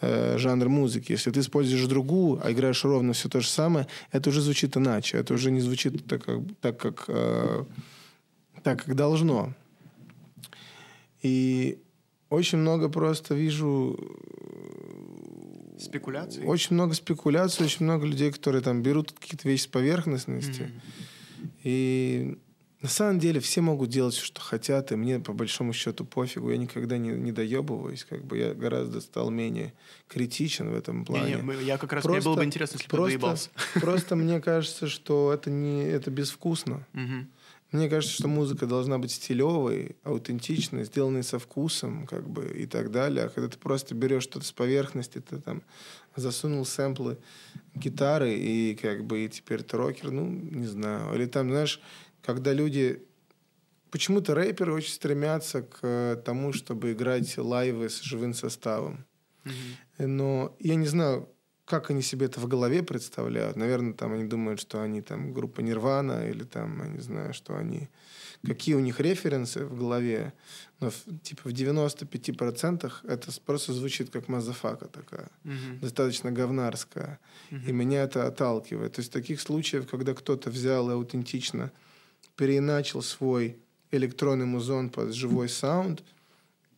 э, жанр музыки. Если ты используешь другую, а играешь ровно все то же самое, это уже звучит иначе. Это уже не звучит так, как, так, как, э, так, как должно. И очень много просто вижу Спекуляции? очень много спекуляций, очень много людей, которые там берут какие-то вещи с поверхностности. И на самом деле все могут делать все, что хотят, и мне по большому счету пофигу. Я никогда не, не доебываюсь. Как бы я гораздо стал менее критичен в этом Не, плане. не, мы- я как раз, мне было бы интересно, если бы просто, доебался. просто мне кажется, что это не это безвкусно. Мгм. Мне кажется, что музыка должна быть стилевой, аутентичной, сделанной со вкусом, как бы, и так далее. А когда ты просто берешь что-то с поверхности, ты там засунул сэмплы гитары, и как бы и теперь ты рокер, ну, не знаю. Или там, знаешь, когда люди... Почему-то рэперы очень стремятся к э, тому, чтобы играть лайвы с живым составом. Но я не знаю, как они себе это в голове представляют. Наверное, там они думают, что они там группа Нирвана или там, я не знаю, что они... Какие у них референсы в голове. Но в, типа в 95% это просто звучит как motherfucker такая. Мгм. Достаточно говнарская. И меня это отталкивает. То есть таких случаев, когда кто-то взял и аутентично переиначил свой электронный музон под живой саунд,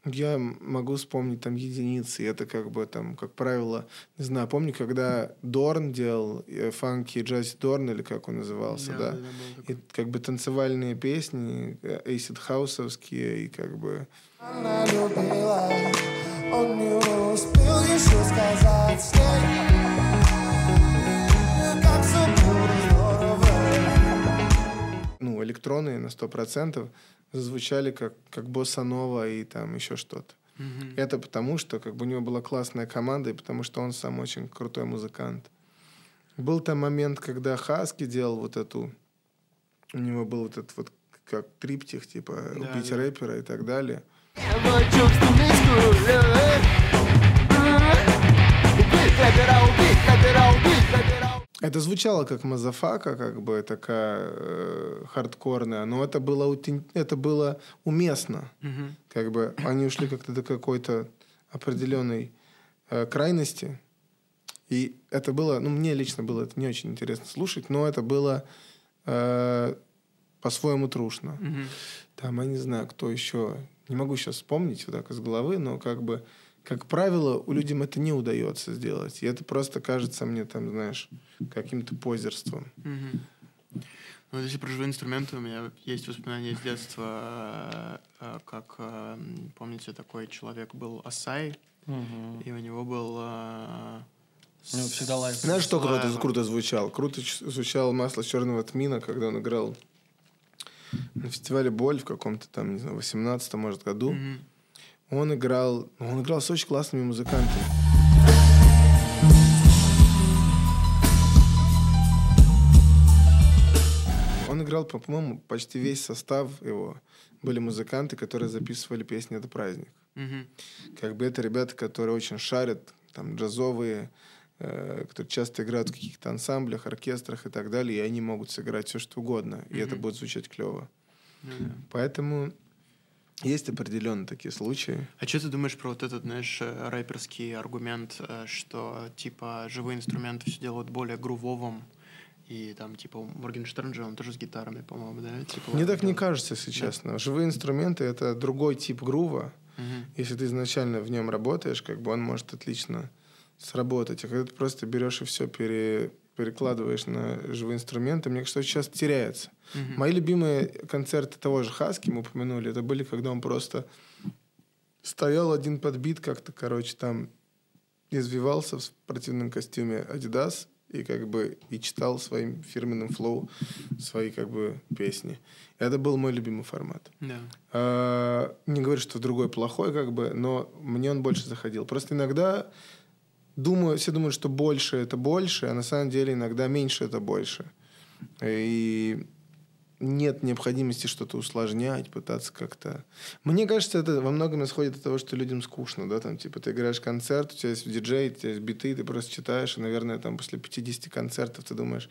я могу вспомнить там единицы. И Это как бы там, как правило, не знаю, помню, когда Дорн делал э, funky jazz Дорн, или как он назывался, да? такой. И как бы танцевальные песни, эйсид хаусовские, и как бы Она любила, он не успел еще сказать с ней. Электронные на 100% зазвучали как, как босса нова и там еще что-то. Мгм. Это потому, что как бы у него была классная команда, и потому что он сам очень крутой музыкант. Был там момент, когда Хаски делал вот эту... У него был вот этот вот как триптих, типа «Убить да. рэпера» и так далее. Это звучало как motherfucker, как бы такая э, хардкорная, но это было, аутен- это было уместно. Мгм. Как бы они ушли как-то до какой-то определенной э, крайности. И это было, ну, мне лично было это не очень интересно слушать, но это было э, по-своему трушно. Мгм. Там, я не знаю, кто еще, не могу сейчас вспомнить вот так из головы, но как бы, как правило, у людям это не удается сделать. И это просто кажется мне, там, знаешь, каким-то позерством. Ну, вот если про живые инструменты, у меня есть воспоминания из детства, э, э, как, э, помните, такой человек был Асай, и у него был... У него всегда live. Знаешь, что круто, круто звучал? Круто звучало масло черного тмина, когда он играл на фестивале Боль в каком-то там, не знаю, 18 может, году. Мгм. Он играл, он играл с очень классными музыкантами. Он играл, по- по-моему, почти весь состав его. Были музыканты, которые записывали песни «Это праздник». Мгм. Как бы это ребята, которые очень шарят, там, джазовые, э, которые часто играют в каких-то ансамблях, оркестрах и так далее, и они могут сыграть все, что угодно, и это будет звучать клево. Ну да. Поэтому есть определенно такие случаи. А что ты думаешь про вот этот, знаешь, э, рэперский аргумент, э, что, типа, живые инструменты все делают более грувовым, и там, типа, Моргенштерн же, он тоже с гитарами, по-моему, да? Типа, Мне так не делает. кажется, если честно. Живые инструменты — это другой тип грува. Мгм. Если ты изначально в нем работаешь, как бы он может отлично сработать. А когда ты просто берешь и все пере, перекладываешь на живые инструменты, мне кажется, сейчас теряется. Мгм. Мои любимые концерты того же Хаски, мы упомянули, это были, когда он просто стоял один подбит как-то, короче, там извивался в спортивном костюме Adidas и как бы и читал своим фирменным флоу свои как бы песни. Это был мой любимый формат. Да. А, Не говорю, что другой плохой, как бы, но мне он больше заходил. Просто иногда думаю, все думают, что больше это больше, а на самом деле иногда меньше это больше. И нет необходимости что-то усложнять, пытаться как-то... Мне кажется, это во многом исходит от того, что людям скучно, да, там, типа, ты играешь концерт, у тебя есть диджей, у тебя есть биты, ты просто читаешь, и, наверное, там, после 50 концертов ты думаешь,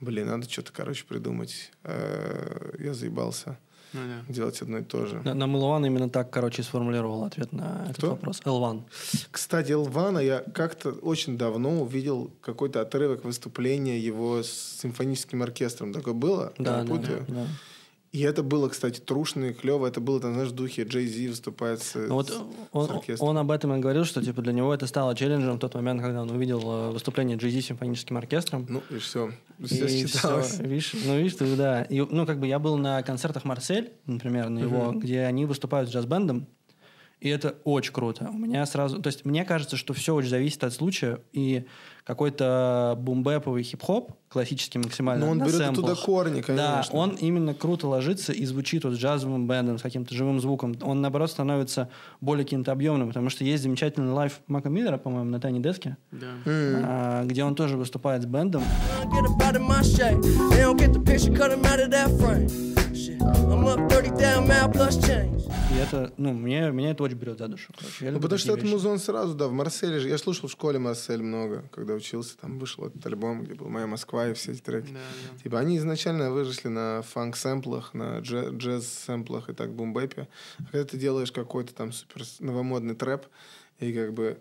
блин, надо что-то, короче, придумать. Э, Я заебался Ну да. делать одно и то же. На, нам Илван именно так, короче, сформулировал ответ на этот Кто? вопрос. Элван. Кстати, Элвана я как-то очень давно увидел какой-то отрывок выступления его с симфоническим оркестром. Такое было? Я Да, да, путаю? да. И это было, кстати, трушно и клево. Это было, там, знаешь, в духе Джей Зи выступает с, Ну вот с- он, с он об этом и говорил, что типа для него это стало челленджем в тот момент, когда он увидел э, выступление Джей-Зи с симфоническим оркестром. Ну, и все. И Все считалось. всё. Видишь, ну, видишь, ты, да. И, ну, как бы я был на концертах Марселя, например, на его, где они выступают с джаз-бендом, и это очень круто. У меня сразу... То есть мне кажется, что все очень зависит от случая, и какой-то бумбэповый хип-хоп, классический максимально, Но он берет сэмплах, оттуда корни, Да, конечно. он именно круто ложится и звучит вот с джазовым бендом, с каким-то живым звуком. Он, наоборот, становится более каким-то объемным, потому что есть замечательный live Мака Миллера, по-моему, на Tiny Desk'е, Да. а, где он тоже выступает с бендом. Get up out of my shape. They don't get the picture, cut 'em out of that frame. Shit, I'm up 30 down, mad plus change. И это, ну, мне, меня это очень берет за душу. короче. Я Ну, потому что такие это вещи. музон сразу, да, в Марселе же. Я слушал в школе Марсель много, когда учился. Там вышел этот альбом, где был «Моя Москва» и все эти треки. Да, да. Типа они изначально выросли на фанк-сэмплах, на джаз-сэмплах и так бумбэпе. А когда ты делаешь какой-то там супер новомодный трэп, и как бы,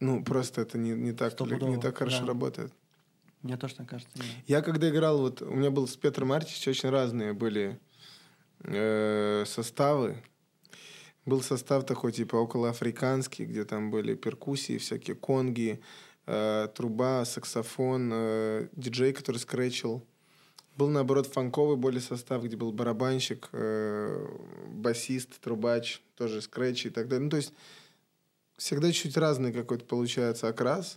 ну, просто это не, не, так, не так хорошо да. работает. Мне тоже так кажется. да. Я когда играл, вот у меня был с Петром Мартич очень разные были э, составы. Был состав такой, типа, околоафриканский, где там были перкуссии, всякие конги, э, труба, саксофон, э, диджей, который скретчил. Был, наоборот, фанковый более состав, где был барабанщик, э, басист, трубач, тоже скретч и так далее. Ну, то есть всегда чуть разный какой-то получается окрас.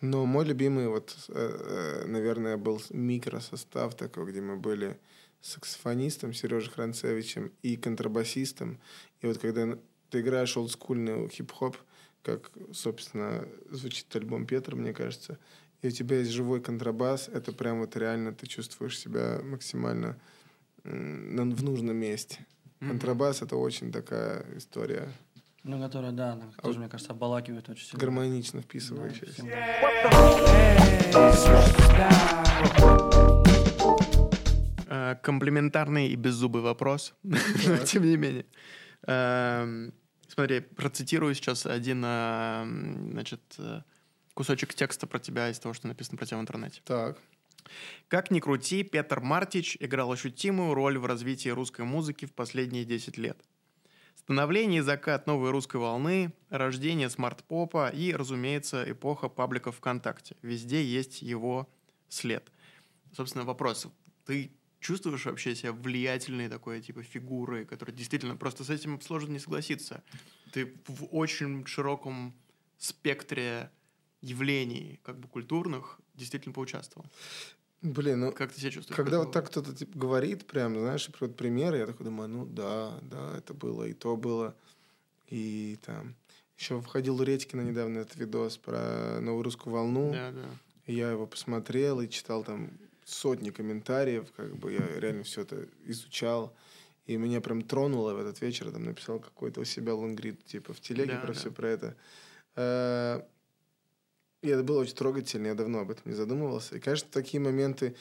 Но мой любимый, вот, э, э, наверное, был микросостав такой, где мы были саксофонистом Сережей Хранцевичем и контрабасистом. И вот когда ты играешь олдскульный хип-хоп, как, собственно, звучит альбом Петра, мне кажется, и у тебя есть живой контрабас, это прям вот реально ты чувствуешь себя максимально в нужном месте. Контрабас — это очень такая история Ну, которая, да, она тоже, мне кажется, обволакивает очень сильно. гармонично вписывающаяся. Всем Э, Комплиментарный и беззубый вопрос, но тем не менее. Эм, Смотри, процитирую сейчас один э, значит, э, кусочек текста про тебя из того, что написано про тебя в интернете. Так. Как ни крути, Петр Мартич играл ощутимую роль в развитии русской музыки в последние 10 лет. Становление и закат новой русской волны, рождение смарт-попа и, разумеется, эпоха пабликов ВКонтакте. Везде есть его след. Собственно, вопрос. Ты чувствуешь вообще себя влиятельной такой, типа, фигурой, которая действительно... Просто с этим сложно не согласиться. Ты в очень широком спектре явлений, как бы, культурных, действительно поучаствовал. Блин, ну, Как ты себя чувствуешь? Когда вот так кто-то типа, говорит, прям, знаешь, и приводит примеры, я такой думаю, ну да, да, это было, и то было. И там еще входил у Редькина недавно этот видос про новую русскую волну. Да, да. Я его посмотрел и читал там сотни комментариев, как бы я реально все это изучал. И меня прям тронуло в этот вечер, там написал какой-то у себя лонгрид, типа в телеге Да, про да. все про это. Э, И это было очень трогательно, я давно об этом не задумывался. И, конечно, такие моменты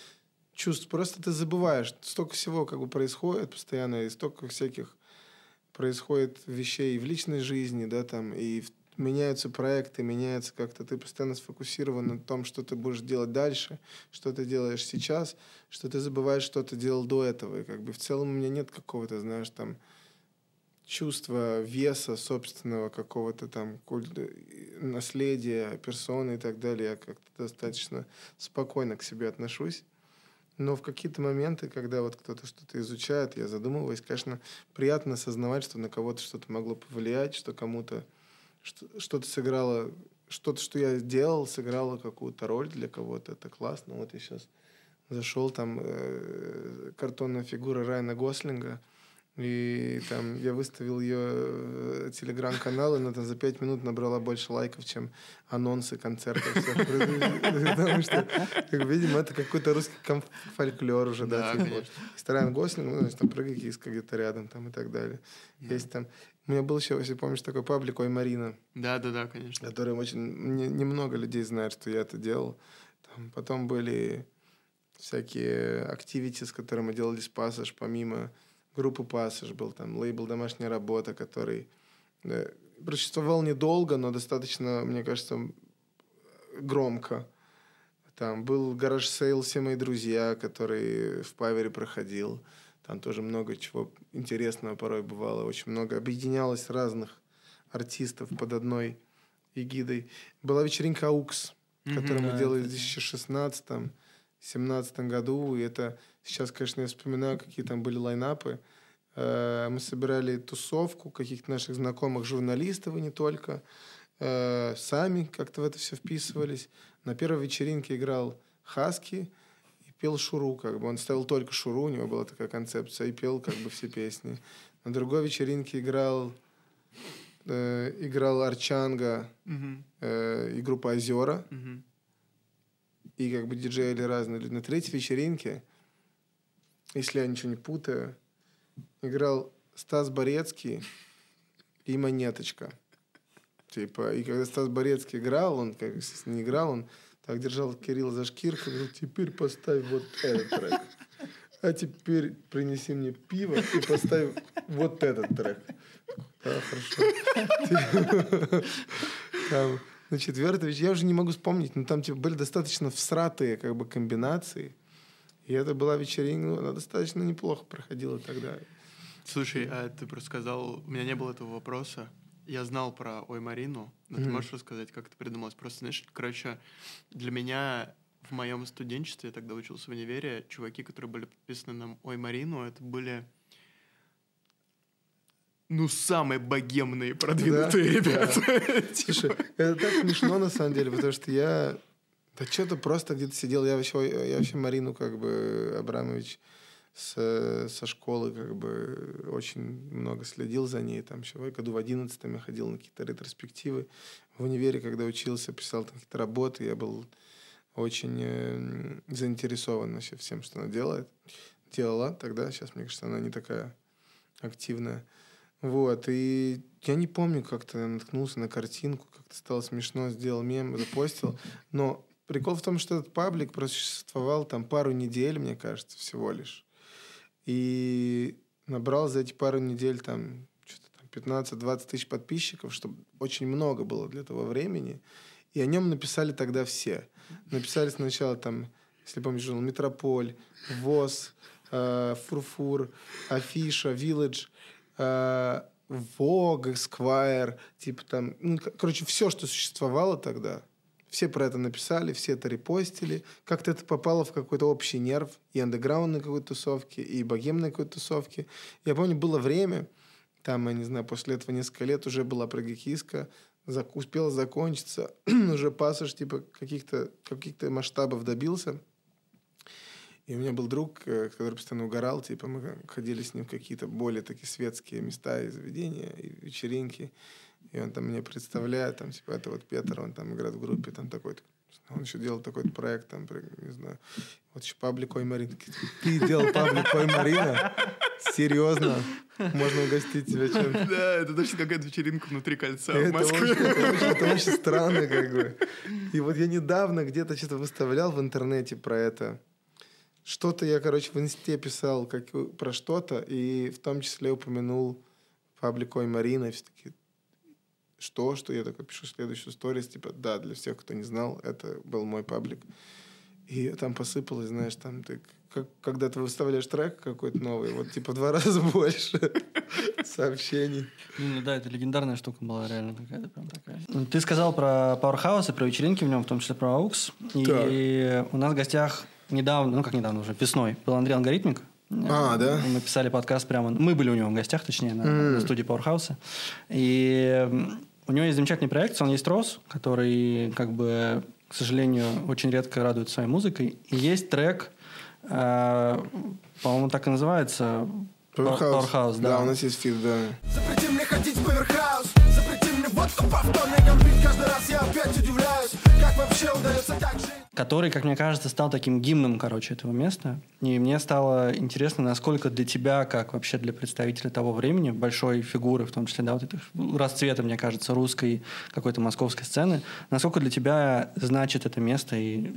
чувств, просто ты забываешь, столько всего как бы происходит постоянно, и столько всяких происходит вещей в личной жизни, да, там, и в- меняются проекты, меняется как-то, ты постоянно сфокусирован на том, что ты будешь делать дальше, что ты делаешь сейчас, что ты забываешь, что ты делал до этого, и как бы в целом у меня нет какого-то, знаешь, там, чувства веса собственного какого-то там куль- э, наследия персоны и так далее. Я как-то достаточно спокойно к себе отношусь. Но в какие-то моменты, когда вот кто-то что-то изучает, я задумываюсь, конечно, приятно осознавать, что на кого-то что-то могло повлиять, что кому-то что-то сыграло, что-то, что я делал, сыграло какую-то роль для кого-то. Это классно. Вот я сейчас зашел, там э, картонная фигура Райана Гослинга, и там я выставил ее э, телеграм-канал, и она там за пять минут набрала больше лайков, чем анонсы концертов. Потому что, как видим, это какой-то русский фольклор уже, да, типа. Райан Гослинг, ну, там прыгай киска где-то рядом там и так далее. Есть там... У меня был еще, если помнишь, такой паблик «Ой, Марина», Да, да, да, конечно. который очень... не- Немного людей знает, что я это делал. Потом были всякие activity, с которыми мы делали с Пассаж, помимо группы Пассаж был там лейбл «Домашняя работа», который э, просуществовал недолго, но достаточно, мне кажется, громко. Там был garage sale «Все мои друзья», который в Power'е проходил. Там тоже много чего интересного порой бывало. Очень много объединялось разных артистов под одной эгидой. Была вечеринка «Аукс», которую мы да, делали в кстати. 2016-2017 году. И это сейчас, конечно, я вспоминаю, какие там были лайнапы. Э, Мы собирали тусовку каких-то наших знакомых журналистов и не только. Э, Сами как-то в это все вписывались. На первой вечеринке играл Хаски и пел Шуру. Как бы. Он ставил только Шуру, у него была такая концепция, и пел как бы все песни. На другой вечеринке играл, э, играл Арчанга э, и группа «Озера» и как бы диджеи разные люди. На третьей вечеринке, если я ничего не путаю, играл Стас Борецкий и монеточка. Типа, и когда Стас Борецкий играл, он, как не играл, он так держал Кирилла за шкирку, говорил, теперь поставь вот этот трек. А теперь принеси мне пиво и поставь вот этот трек. Да, хорошо. Там, на четвертый вечер, я уже не могу вспомнить, но там типа, были достаточно всратые как бы комбинации. И это была вечеринка, ну, она достаточно неплохо проходила тогда. Слушай, а ты просто сказал, у меня не было этого вопроса. Я знал про Ой Марину, но ты Мгм. можешь рассказать, как это придумалось? Просто, знаешь, короче, для меня в моем студенчестве, я тогда учился в универе, чуваки, которые были подписаны на Ой Марину, это были ну, самые богемные, продвинутые Да, ребята. Типа, Слушай, это так смешно на самом деле, потому что я... Да что-то просто где-то сидел. Я вообще, я вообще Марину как бы Абрамович с, со школы как бы очень много следил за ней. Там еще в году в одиннадцатом я ходил на какие-то ретроспективы. В универе, когда учился, писал там какие-то работы. Я был очень э, заинтересован вообще всем, что она делает. Делала тогда. Сейчас, мне кажется, она не такая активная. Вот, и я не помню, как-то наткнулся на картинку, как-то стало смешно, сделал мем, запостил. Но прикол в том, что этот паблик просуществовал там пару недель, мне кажется, всего лишь. И набрал за эти пару недель там что-то там 15-20 тысяч подписчиков, что очень много было для того времени. И о нем написали тогда все. Написали сначала там, если помнишь, журнал «Метрополь», «ВОЗ», э, «Фурфур», «Афиша», «Вилледж», э, Vogue, Esquire, типа там, ну, короче, все, что существовало тогда, все про это написали, все это репостили. Как-то это попало в какой-то общий нерв и андеграундной какой-то тусовки, и богемной какой-то тусовки. Я помню, было время, там, я не знаю, после этого несколько лет уже была прогикиска, зак- успела закончиться, уже пассаж типа каких-то каких масштабов добился. И у меня был друг, э, который постоянно угорал, типа мы ходили с ним в какие-то более такие светские места и заведения, и вечеринки. И он там мне представляет, там, типа, это вот Петр, он там играет в группе, там такой он еще делал такой проект, там, не знаю, вот еще паблик Ой Марина. Ты делал паблик Ой Марина? Серьезно? Можно угостить тебя чем-то? Да, это точно какая-то вечеринка внутри кольца в Это Москве. очень, это очень- это очень странно, как бы. И вот я недавно где-то что-то выставлял в интернете про это. Что-то я, короче, в инсте писал как, про что-то, и в том числе упомянул паблик Ой Марина, и все таки что, что я такой пишу следующую сторис, типа, да, для всех, кто не знал, это был мой паблик. И там посыпалось, знаешь, там ты, как, когда ты выставляешь трек какой-то новый, вот типа два раза больше сообщений. Ну да, это легендарная штука была реально какая-то прям такая. Ну, Ты сказал про Powerhouse и про вечеринки в нем, в том числе про AUX. И у нас в гостях недавно, ну как недавно уже, весной, был Андрей Алгоритмик. А, да? Мы писали подкаст прямо... Мы были у него в гостях, точнее, на, на студии Powerhouse. И у него есть замечательный проект, он есть Рос, который, как бы, к сожалению, очень редко радует своей музыкой. И есть трек, э, по-моему, так и называется. Powerhouse, да. Да, у нас есть фит, да. Запрети мне ходить в Powerhouse Запрети мне водку по вторникам пить Каждый раз я опять удивляюсь Как вообще удается так жить который, как мне кажется, стал таким гимном, короче, этого места. И мне стало интересно, насколько для тебя, как вообще для представителя того времени, большой фигуры, в том числе, да, вот это расцвета, мне кажется, русской какой-то московской сцены, насколько для тебя значит это место и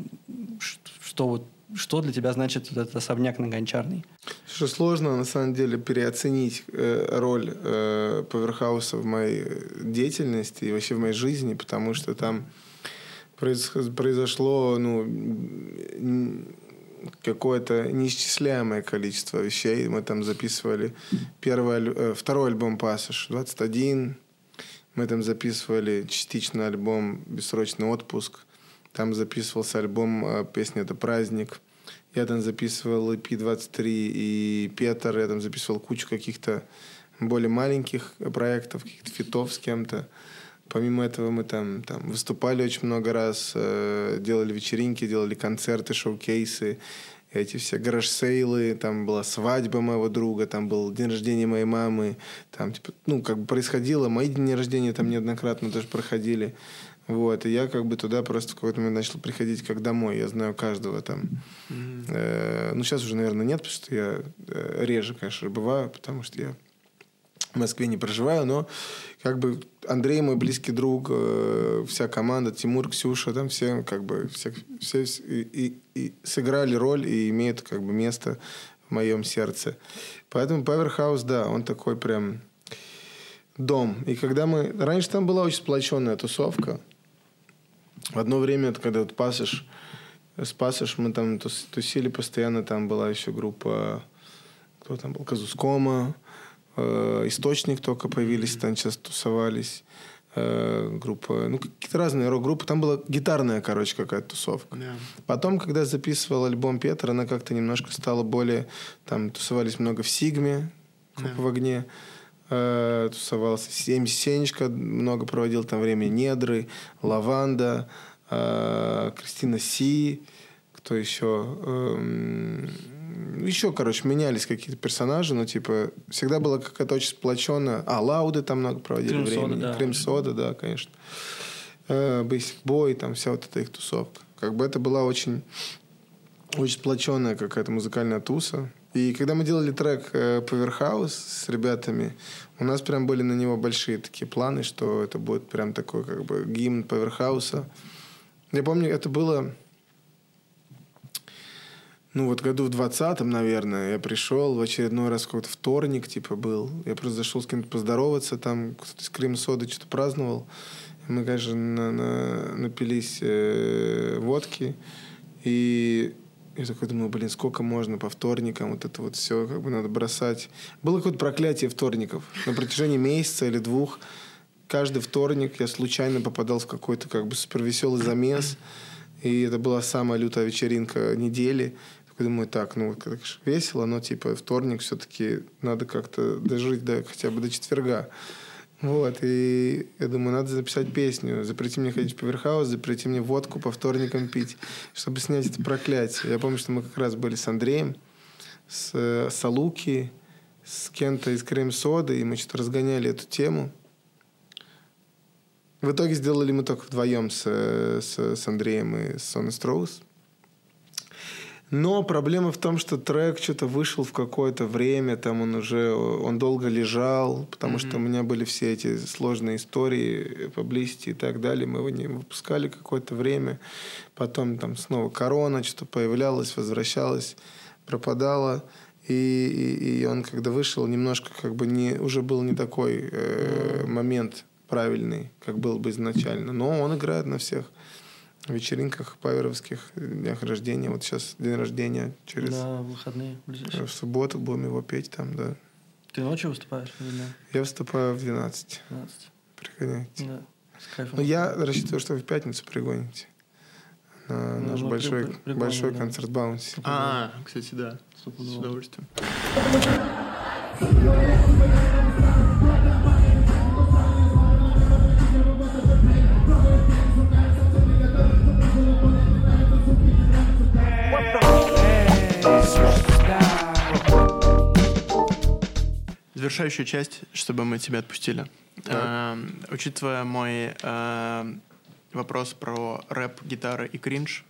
что вот что для тебя значит вот этот особняк на Гончарной? Слушай, сложно на самом деле переоценить э, роль э, Поверхауса в моей э, деятельности и вообще в моей жизни, потому что там произошло ну, какое-то неисчисляемое количество вещей. Мы там записывали первый, э, второй альбом «Пассаж» 21. Мы там записывали частично альбом «Бессрочный отпуск». Там записывался альбом э, «Песня – это праздник». Я там записывал EP-23 и Петр. Я там записывал кучу каких-то более маленьких проектов, каких-то фитов с кем-то. Помимо этого мы там, там выступали очень много раз, э, делали вечеринки, делали концерты, шоу-кейсы, эти все гараж-сейлы, там была свадьба моего друга, там был день рождения моей мамы, там типа, ну, как бы происходило, мои дни рождения там неоднократно тоже проходили. Вот, и я как бы туда просто в какой-то момент начал приходить как домой. Я знаю каждого там. Э, ну, сейчас уже, наверное, нет, потому что я э, реже, конечно, бываю, потому что я в Москве не проживаю, но как бы Андрей мой близкий друг, э, вся команда, Тимур, Ксюша, там все как бы все, все и, и- сыграли роль и имеют как бы место в моем сердце. Поэтому Powerhouse, да, он такой прям дом. И когда мы... Раньше там была очень сплоченная тусовка. В одно время, когда вот пасыш, с пасыш мы там тус- тусили постоянно, там была еще группа, кто там был, Казускома, Источник только появились, там сейчас тусовались, э, группа, ну какие-то разные рок-группы, там была гитарная, короче, какая-то тусовка. Да. Потом, когда записывал альбом Петр, она как-то немножко стала более... Там тусовались много в Сигме, группа в огне. э, тусовался Сем- Сенечка, много проводил там время. Недры, Лаванда, э, Кристина Си, кто еще... Эм, еще, короче, менялись какие-то персонажи, но, типа, всегда была какая-то очень сплоченная... А, Лауды там много проводили Сода, времени. да. Крем Сода, да, конечно. Э, Basic Boy, там вся вот эта их тусовка. Как бы это была очень, очень сплоченная какая-то музыкальная туса. И когда мы делали трек э, Powerhouse с ребятами, у нас прям были на него большие такие планы, что это будет прям такой как бы гимн Powerhouse. Я помню, это было ну вот году в двадцатом, наверное, я пришел в очередной раз какой-то вторник, типа, был. Я просто зашел с кем-то поздороваться, там кто-то из Крем Соды что-то праздновал. Мы, конечно, на- на- напились э, водки. И я такой думаю, блин, сколько можно по вторникам, вот это вот все, как бы надо бросать. Было какое-то проклятие вторников. На протяжении месяца или двух каждый вторник я случайно попадал в какой-то как бы супервеселый замес. И это была самая лютая вечеринка недели. Такой думаю, так, ну, как весело, но типа вторник все-таки надо как-то дожить до, хотя бы до четверга. Вот, и я думаю, надо записать песню. Запрети мне ходить в Поверхаус, запрети мне водку по вторникам пить, чтобы снять это проклятие. Я помню, что мы как раз были с Андреем, с Салуки, с кем-то из Крем Соды, и мы что-то разгоняли эту тему. В итоге сделали мы только вдвоем с, с, с Андреем и с Сонной Строус. Но проблема в том, что трек что-то вышел в какое-то время, там он уже, он долго лежал, потому что у меня были все эти сложные истории, поблизости и так далее. Мы его не выпускали какое-то время. Потом там снова корона, что-то появлялось, возвращалось, пропадало. И, и, и он, когда вышел, немножко как бы не, уже был не такой э, момент правильный, как был бы изначально. Но он играет на всех вечеринках паверовских, днях рождения. Вот сейчас день рождения через Да, выходные ближайшие. в субботу будем его петь там, да. Ты ночью выступаешь? или? Я выступаю в 12. 12. Пригоняйте. Да. С кайфом. Ну, я рассчитываю, что вы в пятницу пригоните. На Ну, наш большой, при- большой да. концерт Баунти. А, кстати, да. С удовольствием. Завершающая часть, чтобы мы тебя отпустили. Эм, учитывая мой эм, вопрос про рэп, гитары и кринж,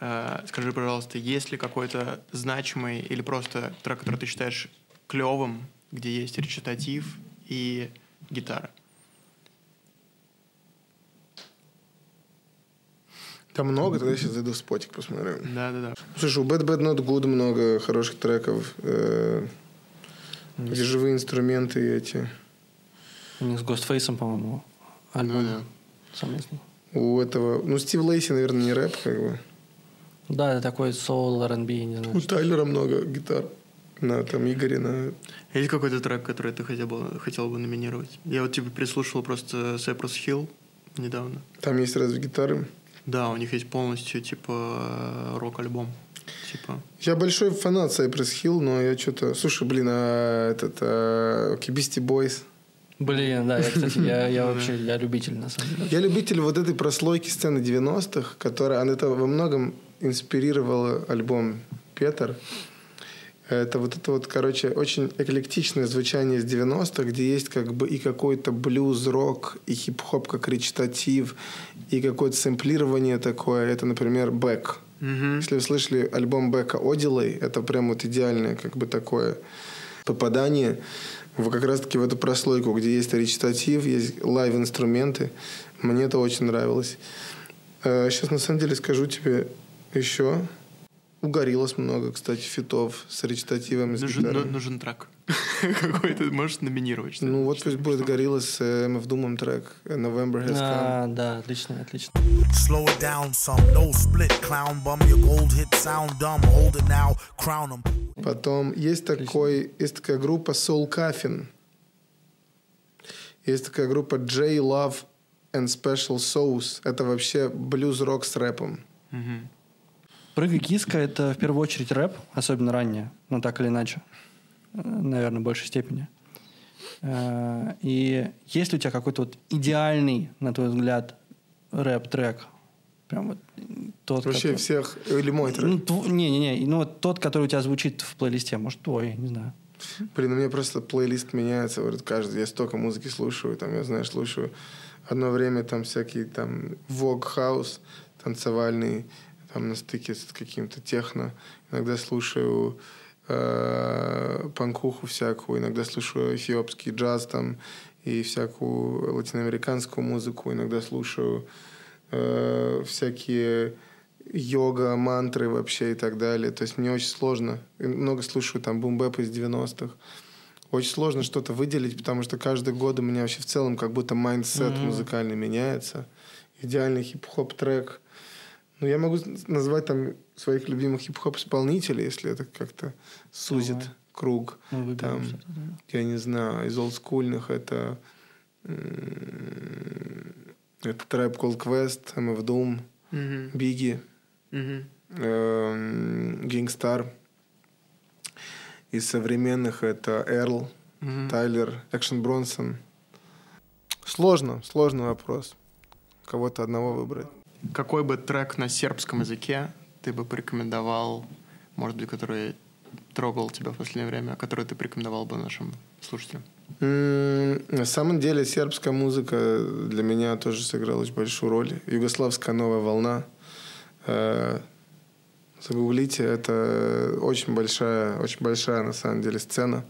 э, скажи, пожалуйста, есть ли какой-то значимый или просто трек, который ты считаешь клевым, где есть речитатив и гитара? Там много, тогда я сейчас зайду в спотик, посмотрю. Да-да-да. Слушай, у Bad Bad Not Good много хороших треков. э, где живые инструменты эти. У них с Гостфейсом, по-моему, альбом Ну да. совместный. У этого... Ну, Стив Лейси, наверное, не рэп, как бы. Да, это такой соул, R&B, не знаю. У Тайлера много гитар. На там Игоре, на... Есть какой-то трек, который ты хотел бы, хотел бы номинировать? Я вот типа прислушивал просто Cypress Hill недавно. Там есть разве гитары? Да, у них есть полностью типа рок-альбом. Типа. Я большой фанат Cypress Hill, но я что-то... Слушай, блин, а этот... А... Beastie Boys. Блин, да, я, кстати, я, я вообще, я любитель, на самом деле. Я любитель вот этой прослойки сцены 90-х, которая... Она это во многом инспирировала альбом «Петр». Это вот это вот, короче, очень эклектичное звучание из 90-х, где есть как бы и какой-то блюз-рок, и хип-хоп как речитатив, и какое-то сэмплирование такое. Это, например, «Beck». Если вы слышали альбом Beck'а «Odelay», это прям вот идеальное как бы такое попадание. в как раз-таки в эту прослойку, где есть речитатив, есть live-инструменты. Мне это очень нравилось. Сейчас, на самом деле, скажу тебе еще. У Gorillaz много, кстати, фитов с речитативами, с Нужен, ну- гитарой. нужен трек. Какой-то можешь номинировать. Ну вот пусть будет Гориллас с MF Doom трек November Has Come. А, да, отлично, отлично. Slow it down some, no split, clown bum. Your gold hit sound dumb. Hold it now, crown 'em. Потом есть такой, есть такая группа Soul Coffin. Есть такая группа J Love and Special Sauce. Это вообще блюз-рок с рэпом. Прыгай киска — это в первую очередь рэп, особенно ранее, ну так или иначе. Наверное, в большей степени. Э, И есть ли у тебя какой-то вот идеальный, на твой взгляд, рэп-трек? Прям вот тот, Вообще который- всех... Или мой трек. Ну, тв- не-не-не, ну вот тот, который у тебя звучит в плейлисте, может, твой, не знаю. Блин, у меня просто плейлист меняется, говорит, каждый. Я столько музыки слушаю, там, я, знаешь, слушаю одно время там всякий там House танцевальный, там на стыке с каким-то техно. Иногда слушаю э, панкуху всякую, иногда слушаю эфиопский джаз там и всякую латиноамериканскую музыку, иногда слушаю э, всякие йога, мантры вообще и так далее. То есть мне очень сложно. Много слушаю там boom bap из 90-х. Очень сложно что-то выделить, потому что каждый год у меня вообще в целом как будто mindset музыкальный меняется. Идеальный хип-хоп трек. Ну, я могу назвать там своих любимых хип-хоп исполнителей, если это как-то сузит Давай. круг. Выберем Там, я не знаю, из олдскульных это это Tribe Called Quest, MF Doom, Мгм. Biggie, Мгм. эм, Gingstar. Из современных это Эрл, Мгм. Тайлер, Экшен Бронсон. Сложно, сложный вопрос. Кого-то одного выбрать. Какой бы трек на сербском языке ты бы порекомендовал, может быть, который трогал тебя в последнее время, который ты порекомендовал бы нашим слушателям? На самом деле сербская музыка для меня тоже сыграла очень большую роль. Югославская новая волна. Э, Загуглите, это очень большая, очень большая на самом деле сцена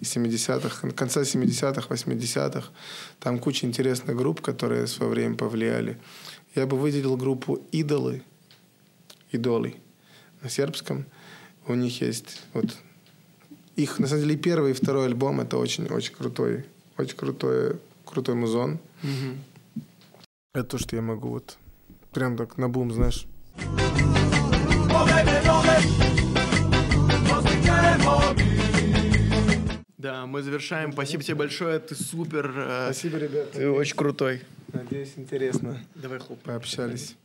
из 70-х, конца 70-х, 80-х. Там куча интересных групп, которые в свое время повлияли. Я бы выделил группу «Идолы», «Идолы» на сербском. У них есть вот их, на самом деле, первый, и второй альбом это очень-очень крутой, очень крутой, крутой музон. Это то, что я могу вот прям так на бум, знаешь. Да, мы завершаем. Спасибо тебе большое. Ты супер. э, Спасибо, ребят. Ты очень крутой. Надеюсь, интересно. Давай хлоп. Пообщались.